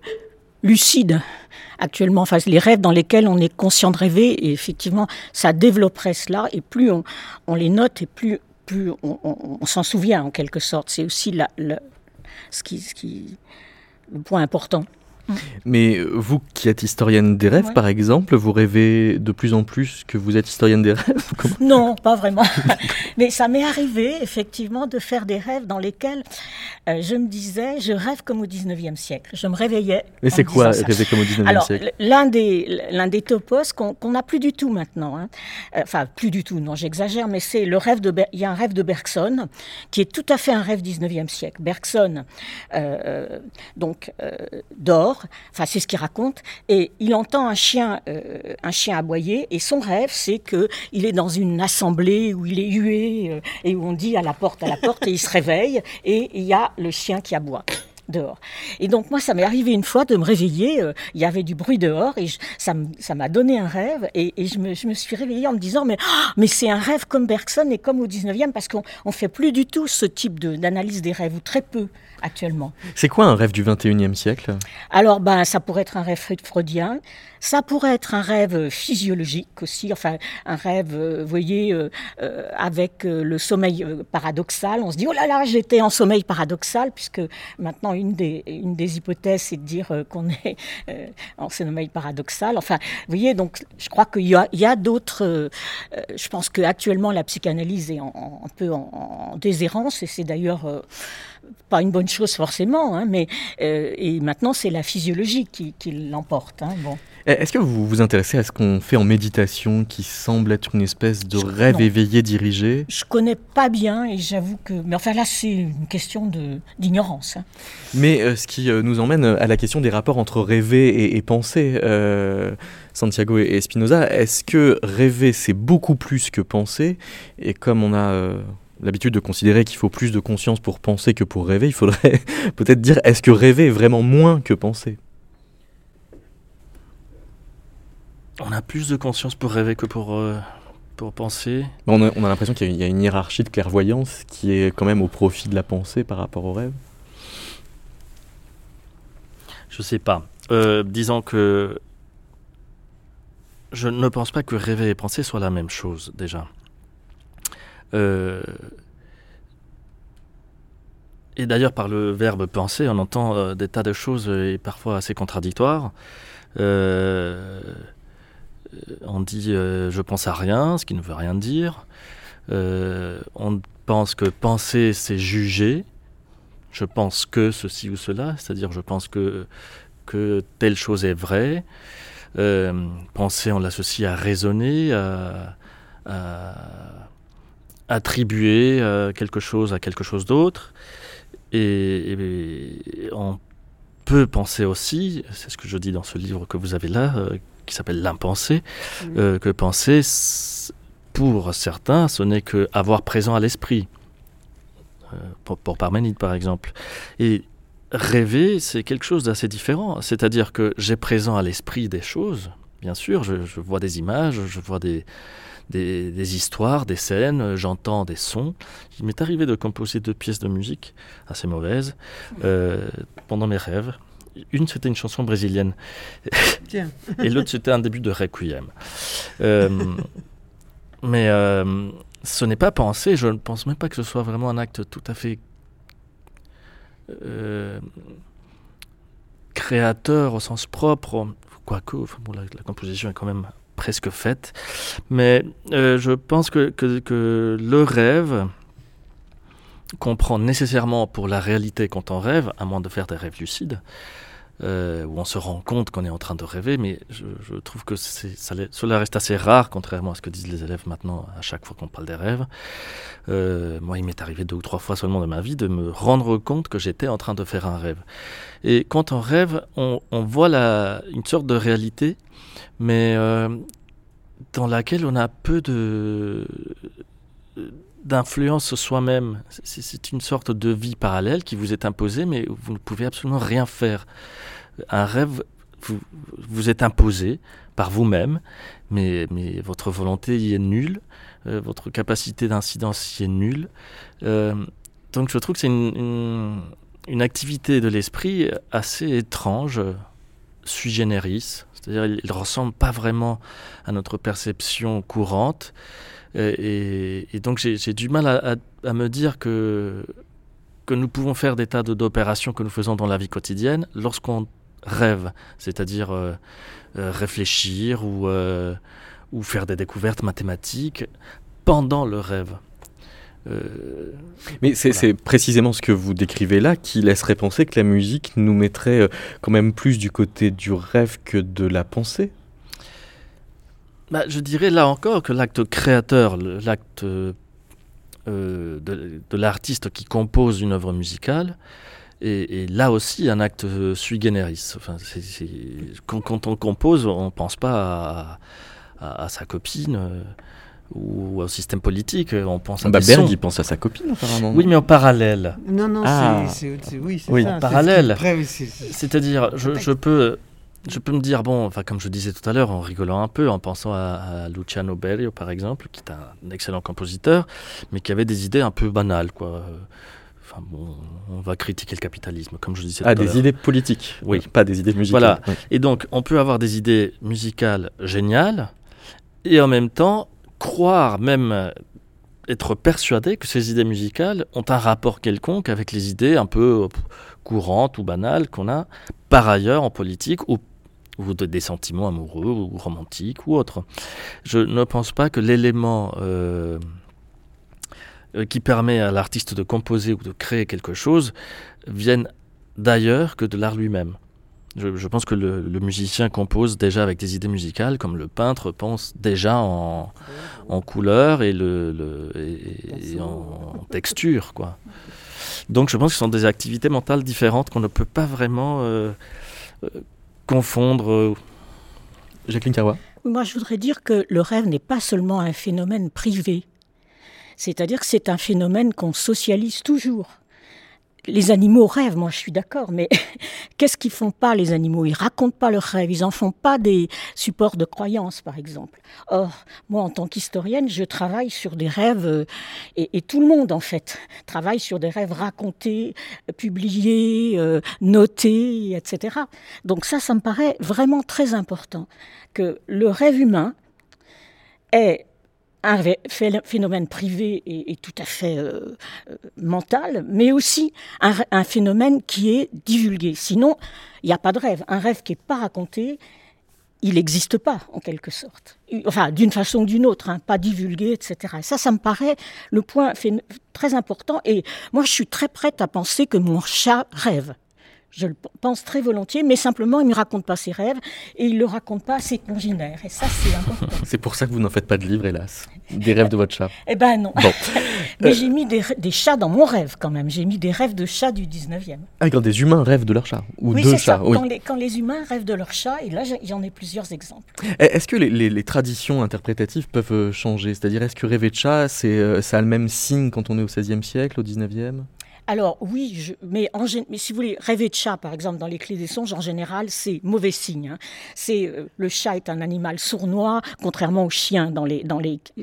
lucides actuellement, les rêves dans lesquels on est conscient de rêver, et effectivement, ça développerait cela, et plus on, on les note, et plus, plus on s'en souvient en quelque sorte. C'est aussi la, la- ce qui, ce qui, le point important. Mais euh, vous qui êtes historienne des rêves, Ouais. par exemple, vous rêvez de plus en plus que vous êtes historienne des rêves Comment? Non, pas vraiment. Mais ça m'est arrivé, effectivement, de faire des rêves dans lesquels euh, je me disais, je rêve comme au 19e siècle. Je me réveillais. Mais c'est quoi rêver comme au 19e Alors, siècle? l'un des, l'un des topos qu'on n'a plus du tout maintenant, hein. Euh, enfin, plus du tout, non, j'exagère, mais c'est le rêve de. Il y a un rêve de Bergson, qui est tout à fait un rêve 19e siècle. Bergson, euh, donc, euh, dort, enfin, c'est ce qu'il raconte, et il entend un chien, euh, un chien aboyer, et son rêve, c'est que il est dans une assemblée où il est hué, euh, et où on dit à la porte, à la porte, et il se réveille, et il y a le chien qui aboie dehors. Et donc moi, ça m'est arrivé une fois de me réveiller, euh, il y avait du bruit dehors, et ça m'a donné un rêve, et, je, me, suis réveillée en me disant, mais, ah, mais c'est un rêve comme Bergson et comme au 19e, parce qu'on ne fait plus du tout ce type d'analyse des rêves, ou très peu actuellement. C'est quoi un rêve du 21e siècle? Alors, ben, ça pourrait être un rêve freud- freudien, ça pourrait être un rêve physiologique aussi, enfin, un rêve, euh, vous voyez, euh, euh, avec le sommeil paradoxal. On se dit, oh là là, j'étais en sommeil paradoxal, puisque maintenant, une des, une des hypothèses, c'est de dire qu'on est euh, en sommeil paradoxal. Enfin, vous voyez, donc, je crois qu'il y a, d'autres. je pense qu'actuellement, la psychanalyse est en- en- un peu en, en déshérence, et c'est d'ailleurs. Pas une bonne chose forcément, hein, mais euh, et maintenant c'est la physiologie qui, qui l'emporte. hein, bon. Eh, Est-ce que vous vous intéressez à ce qu'on fait en méditation qui semble être une espèce de Je- rêve non. éveillé dirigé? Je connais pas bien et j'avoue que, mais enfin là c'est une question d'ignorance. hein. Mais euh, ce qui euh, nous emmène à la question des rapports entre rêver et, et penser. Euh, Santiago et, et Spinoza, est-ce que rêver c'est beaucoup plus que penser? Et comme on a l'habitude de considérer qu'il faut plus de conscience pour penser que pour rêver, il faudrait peut-être dire est-ce que rêver est vraiment moins que penser? On a plus de conscience pour rêver que pour, euh, pour penser. On a, on a l'impression qu'il y a- il y a une hiérarchie de clairvoyance qui est quand même au profit de la pensée par rapport au rêve. Je sais pas. Euh, disons que je ne pense pas que rêver et penser soient la même chose déjà. Euh, Et d'ailleurs, par le verbe penser, on entend euh, des tas de choses euh, et parfois assez contradictoires. On dit je pense à rien, ce qui ne veut rien dire. On pense que penser, c'est juger. Je pense que ceci ou cela, c'est-à-dire je pense que, telle chose est vraie. Penser, on l'associe à raisonner, à attribuer euh, quelque chose à quelque chose d'autre. Et, et on peut penser aussi, c'est ce que je dis dans ce livre que vous avez là, euh, qui s'appelle L'impensé, euh, que penser, pour certains, ce n'est que avoir présent à l'esprit. Euh, pour, pour Parménide, par exemple. Et rêver, c'est quelque chose d'assez différent. C'est-à-dire que j'ai présent à l'esprit des choses, bien sûr, je, je vois des images, je vois des, des, des histoires, des scènes, euh, j'entends des sons. Il m'est arrivé de composer deux pièces de musique assez mauvaises euh, pendant mes rêves. Une, c'était une chanson brésilienne. Tiens. Et l'autre, c'était un début de requiem. Euh, mais euh, ce n'est pas pensé. Je ne pense même pas que ce soit vraiment un acte tout à fait euh, créateur au sens propre. Quoique, enfin, bon, la, la composition est quand même presque faite. Mais euh, je pense que, que, que le rêve comprend nécessairement pour la réalité quand on rêve, à moins de faire des rêves lucides, euh, où on se rend compte qu'on est en train de rêver, mais je, trouve que ça cela reste assez rare, contrairement à ce que disent les élèves maintenant à chaque fois qu'on parle des rêves. Euh, moi, il m'est arrivé deux ou trois fois seulement de ma vie de me rendre compte que j'étais en train de faire un rêve. Et quand on rêve, on, voit une sorte de réalité, mais euh, dans laquelle on a peu de d'influence soi-même. C'est- une sorte de vie parallèle qui vous est imposée, mais vous ne pouvez absolument rien faire. Un rêve vous, vous êtes imposé par vous-même, mais, mais votre volonté y est nulle, euh, votre capacité d'incidence y est nulle. Euh, donc je trouve que c'est une, une, une activité de l'esprit assez étrange, sui generis, c'est-à-dire il ne ressemble pas vraiment à notre perception courante. Et, et donc j'ai du mal à, à- à me dire que, que nous pouvons faire des tas d'opérations que nous faisons dans la vie quotidienne lorsqu'on rêve, c'est-à-dire euh, euh, réfléchir ou, euh, ou faire des découvertes mathématiques pendant le rêve. Euh, Mais c'est Voilà. précisément ce que vous décrivez là qui laisserait penser que la musique nous mettrait quand même plus du côté du rêve que de la pensée. Bah, je dirais là encore que l'acte créateur, l'acte euh, de, de l'artiste qui compose une œuvre musicale, est, est là aussi un acte euh, sui generis. Enfin, quand, quand on compose, on ne pense pas à, à- à sa copine euh, ou au système politique, on pense à Bah, des Berg, il pense à sa copine apparemment. Oui, mais en parallèle. Non, non, Ah. c'est- c'est- oui, Oui. ça. En parallèle. C'est-à-dire, je, je peux, je peux me dire, bon, enfin, comme je disais tout à l'heure, en rigolant un peu, en pensant à, à Luciano Berio, par exemple, qui est un excellent compositeur, mais qui avait des idées un peu banales, quoi. Euh, Enfin, bon, on va critiquer le capitalisme, comme je disais Ah, tout à des l'heure. idées politiques, Oui. pas des idées musicales. Voilà. Oui. Et donc, on peut avoir des idées musicales géniales, et en même temps, croire, même euh, être persuadé que ces idées musicales ont un rapport quelconque avec les idées un peu euh, courantes ou banales qu'on a par ailleurs en politique ou, ou de- des sentiments amoureux ou romantiques ou autres. Je ne pense pas que l'élément euh, euh, qui permet à l'artiste de composer ou de créer quelque chose vienne d'ailleurs que de l'art lui-même. Je, pense que le, musicien compose déjà avec des idées musicales, comme le peintre pense déjà en, en couleur et, le, et- en, texture. Quoi. Donc je pense que ce sont des activités mentales différentes qu'on ne peut pas vraiment euh, confondre. euh, Jacqueline Carrois Moi, je voudrais dire que le rêve n'est pas seulement un phénomène privé. C'est-à-dire que c'est un phénomène qu'on socialise toujours. Les animaux rêvent, moi je suis d'accord, mais qu'est-ce qu'ils font pas les animaux? Ils racontent pas leurs rêves, ils en font pas des supports de croyance, par exemple. Or, moi en tant qu'historienne, je travaille sur des rêves, euh, et, tout le monde en fait travaille sur des rêves racontés, publiés, euh, notés, etc. Donc ça, ça me paraît vraiment très important que le rêve humain est un phénomène privé et, tout à fait euh, euh, mental, mais aussi un, phénomène qui est divulgué. Sinon, il n'y a pas de rêve. Un rêve qui n'est pas raconté, il n'existe pas, en quelque sorte. Enfin, d'une façon ou d'une autre, hein, pas divulgué, etc. Et ça, ça me paraît le point très important. Et moi, je suis très prête à penser que mon chat rêve. Je le pense très volontiers, mais simplement, il ne me raconte pas ses rêves et il ne le raconte pas à ses congénères. Et ça, c'est important. C'est pour ça que vous n'en faites pas de livre, hélas. Des rêves de votre chat. Eh ben non. Bon. Mais Euh, j'ai mis des, chats dans mon rêve quand même. J'ai mis des rêves de chats du 19e. Ah, quand des humains rêvent de leur chat. Ou oui, de chats. ça. oui. Quand, les, quand les humains rêvent de leur chat, et là j'en ai plusieurs exemples. Eh, Est-ce que les, les- les traditions interprétatives peuvent euh, changer? C'est-à-dire, est-ce que rêver de chat, c'est, euh, ça a le même signe quand on est au XVIe siècle, au XIXe Alors oui, mais, si vous voulez, rêver de chat, par exemple, dans les clés des songes, en général, c'est mauvais signe. hein. C'est euh, le chat est un animal sournois, contrairement au chien dans les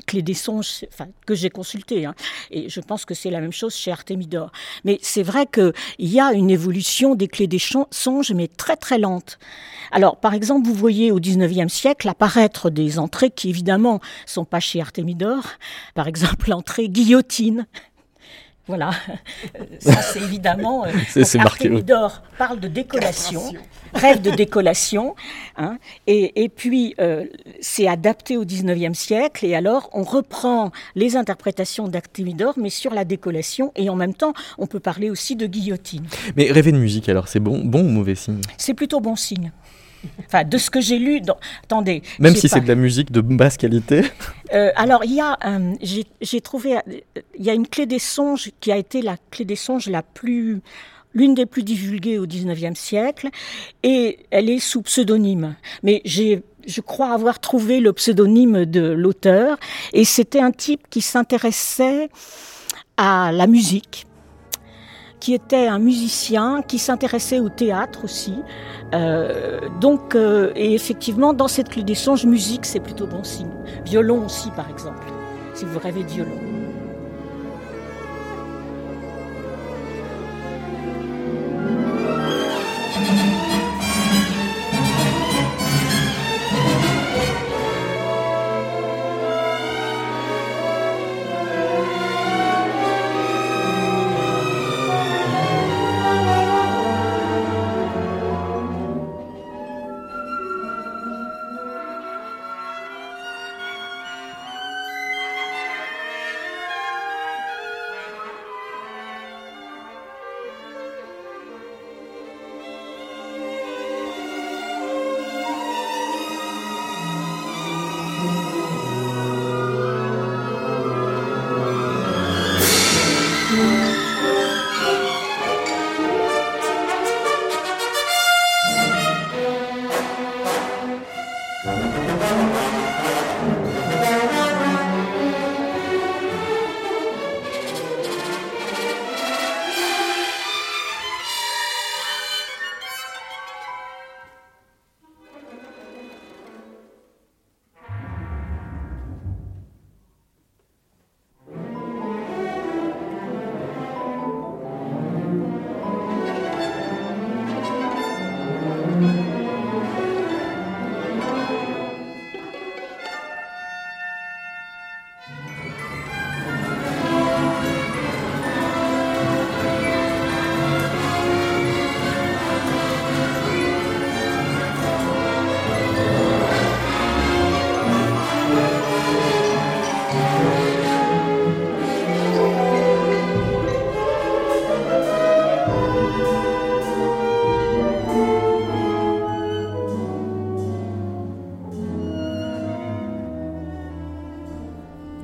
clés des songes, que j'ai consulté. hein. Et je pense que c'est la même chose chez Artemidor. Mais c'est vrai que il y a une évolution des clés des songes, mais très très lente. Alors, par exemple, vous voyez au 19e siècle apparaître des entrées qui évidemment sont pas chez Artemidor. Par exemple, l'entrée guillotine. Voilà, Euh, ça c'est évidemment. euh, C'est- marqué, oui. Artemidor parle de décollation, rêve de décollation, hein, et, et puis euh, c'est adapté au 19e siècle, et alors on reprend les interprétations d'Artemidor, mais sur la décollation, et en même temps on peut parler aussi de guillotine. Mais rêver de musique, alors, c'est bon, bon ou mauvais signe? C'est plutôt bon signe. Enfin, de ce que j'ai lu, dans... attendez. Même si c'est de la musique de basse qualité Euh, alors, il y a, euh, j'ai trouvé, il y a une clé des songes qui a été la clé des songes la plus, l'une des plus divulguées au 19e siècle, et elle est sous pseudonyme. Mais j'ai, je crois avoir trouvé le pseudonyme de l'auteur, et c'était un type qui s'intéressait à la musique. Qui était un musicien qui s'intéressait au théâtre aussi. Euh, donc, euh, et effectivement, dans cette clé des songes, musique, c'est plutôt bon signe. Violon aussi, par exemple, si vous rêvez de violon.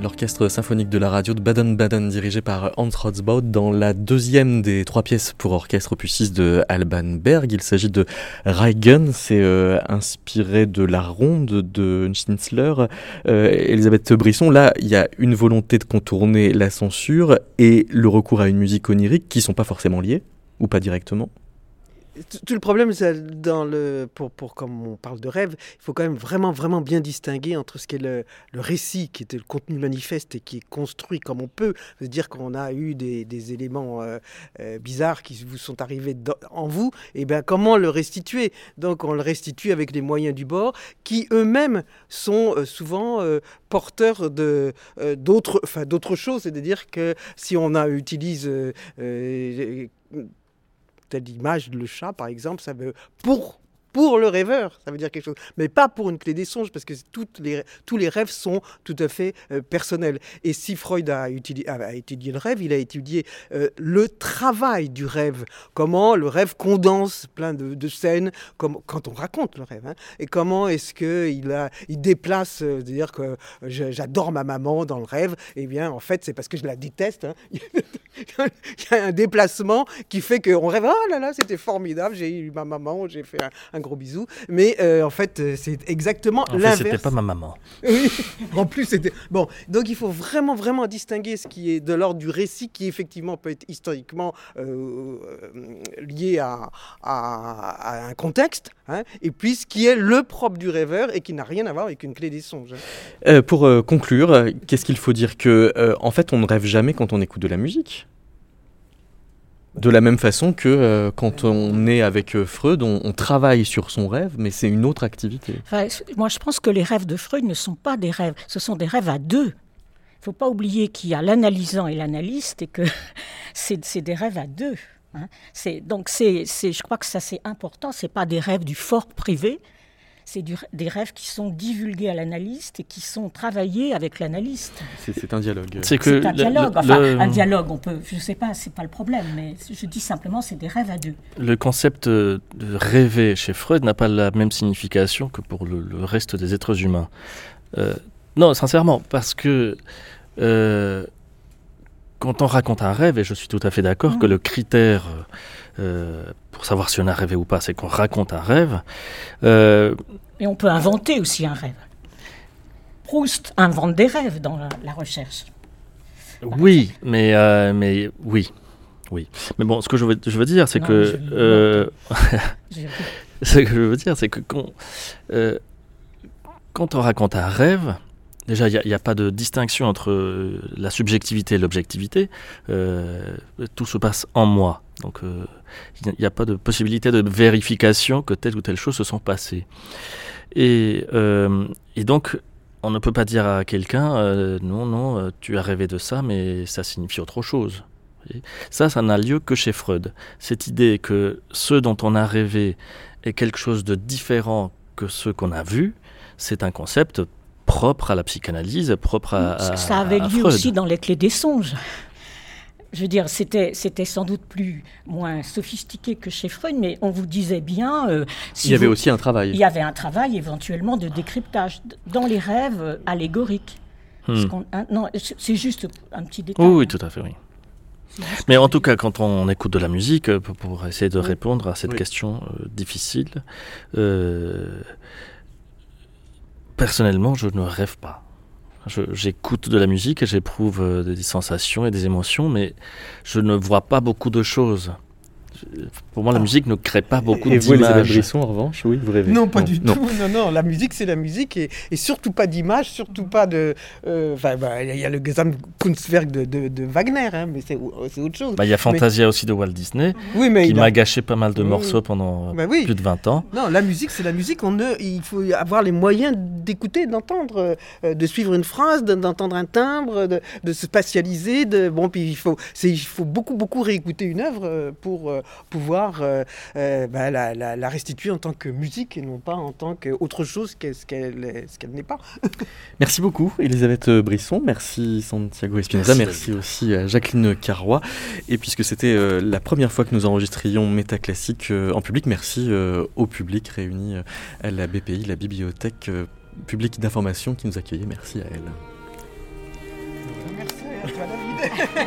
L'orchestre symphonique de la radio de Baden-Baden dirigé par Hans Rotzbaut dans la deuxième des trois pièces pour orchestre opus 6 de Alban Berg. Il s'agit de Reigen, c'est euh, inspiré de la ronde de Schnitzler. Euh, Elisabeth Brisson, là, il y a une volonté de contourner la censure et le recours à une musique onirique qui sont pas forcément liés ou pas directement? Tout le problème, dans le, pour, pour, comme on parle de rêve, il faut quand même vraiment, vraiment bien distinguer entre ce qui est le, le récit, qui était le contenu manifeste et qui est construit comme on peut. C'est-à-dire qu'on a eu des, des éléments euh, euh, bizarres qui vous sont arrivés en vous, et bien comment le restituer? Donc on le restitue avec les moyens du bord, qui eux-mêmes sont euh, souvent porteurs d'autres, enfin choses. C'est-à-dire que si on a utilise telle image, le chat par exemple, ça veut pour pour le rêveur, ça veut dire quelque chose, mais pas pour une clé des songes, parce que les, tous les rêves sont tout à fait euh, personnels. Et si Freud a, étudié, le rêve, il a étudié euh, le travail du rêve, comment le rêve condense plein de, de scènes, comme, quand on raconte le rêve, hein, et comment est-ce qu'il il déplace, euh, c'est-à-dire que j'adore ma maman dans le rêve, et eh bien en fait c'est parce que je la déteste. Hein. il y a un déplacement qui fait qu'on rêve, oh là là, c'était formidable, j'ai eu ma maman, j'ai fait un, un gros bisou. Mais euh, en fait, c'est exactement l'inverse. C'était pas ma maman. Oui, en plus, c'était. Bon, donc il faut vraiment, vraiment distinguer ce qui est de l'ordre du récit, qui effectivement peut être historiquement euh, lié à, à, à, un contexte, hein, et puis ce qui est le propre du rêveur et qui n'a rien à voir avec une clé des songes. Euh, pour euh, conclure, qu'est-ce qu'il faut dire que, euh, en fait, on ne rêve jamais quand on écoute de la musique de la même façon que euh, quand on est avec euh, Freud, on, on, travaille sur son rêve, mais c'est une autre activité. Enfin, moi, je pense que les rêves de Freud ne sont pas des rêves, ce sont des rêves à deux. Il ne faut pas oublier qu'il y a l'analysant et l'analyste et que c'est des rêves à deux. Hein. Donc, c'est, je crois que ça c'est important, ce n'est pas des rêves du fort privé, c'est des rêves qui sont divulgués à l'analyste et qui sont travaillés avec l'analyste. C'est un dialogue. C'est un dialogue. Le, enfin, le... un dialogue, on peut, je sais pas, c'est pas le problème, mais je dis simplement, c'est des rêves à deux. Le concept de rêver chez Freud n'a pas la même signification que pour le, le reste des êtres humains. Euh, non, sincèrement, parce que euh, quand on raconte un rêve, et je suis tout à fait d'accord mmh. que le critère euh, pour savoir si on a rêvé ou pas, c'est qu'on raconte un rêve. Euh, Et on peut inventer aussi un rêve. Proust invente des rêves dans la, la recherche. Oui, mais, euh, mais oui. Mais bon, ce que je veux, je veux dire, c'est que. je- euh, ce que je veux dire, c'est que quand, euh, quand on raconte un rêve, déjà, il n'y a, pas de distinction entre euh, la subjectivité et l'objectivité. Euh, tout se passe en moi. Donc, euh, il n'y a pas de possibilité de vérification que telle ou telle chose se sont passées. Et, donc, on ne peut pas dire à quelqu'un, non, non, tu as rêvé de ça, mais ça signifie autre chose. Ça, ça n'a lieu que chez Freud. Cette idée que ce dont on a rêvé est quelque chose de différent que ce qu'on a vu, c'est un concept propre à la psychanalyse, propre à, à- ça, ça avait à lieu Freud. aussi dans les clés des songes. Je veux dire, c'était, c'était sans doute plus moins sophistiqué que chez Freud, mais on vous disait bien. euh, si Il y avait aussi un travail. Il y avait un travail éventuellement de décryptage dans les rêves allégoriques. Hmm. qu'on- hein, non, c'est juste un petit détail. Oui, oui, tout à fait, oui. Mais en tout cas, quand on écoute de la musique, euh, pour, pour essayer de Oui. répondre à cette Oui. question euh, difficile, euh, personnellement, je ne rêve pas. J'écoute de la musique et j'éprouve euh, des sensations et des émotions, mais je ne vois pas beaucoup de choses. Pour moi, la Ah. musique ne crée pas beaucoup Et vous, Elisabeth d'images. Brisson, en revanche, oui, vous rêvez Non, pas du non. tout. Non, non, la musique, c'est la musique et, et surtout pas d'image, surtout pas de. euh, Enfin, bah, il y a le Gesamtkunstwerk de, de, de Wagner, hein, mais c'est c'est autre chose. Bah, Il y a Fantasia aussi de Walt Disney, oui, mais qui a- m'a gâché pas mal de Oui, morceaux oui. pendant Bah oui. plus de 20 ans. Non, la musique, c'est la musique. On ne, il faut avoir les moyens d'écouter, d'entendre, euh, de suivre une phrase, de- d'entendre un timbre, de, de se spatialiser. De, bon, puis il faut, c'est, il faut beaucoup, beaucoup réécouter une œuvre euh, pour euh, pouvoir euh, euh, bah, la, restituer en tant que musique et non pas en tant qu'autre chose qu'est-ce qu'elle ce qu'elle n'est pas. merci beaucoup Elisabeth Brisson, merci Santiago Espinosa, merci, aussi à Jacqueline Carrois. Et puisque c'était euh, la première fois que nous enregistrions Métaclassique en public, merci au public réuni à la BPI, la bibliothèque publique d'information qui nous accueillait. Merci à elle. Merci à toi, David.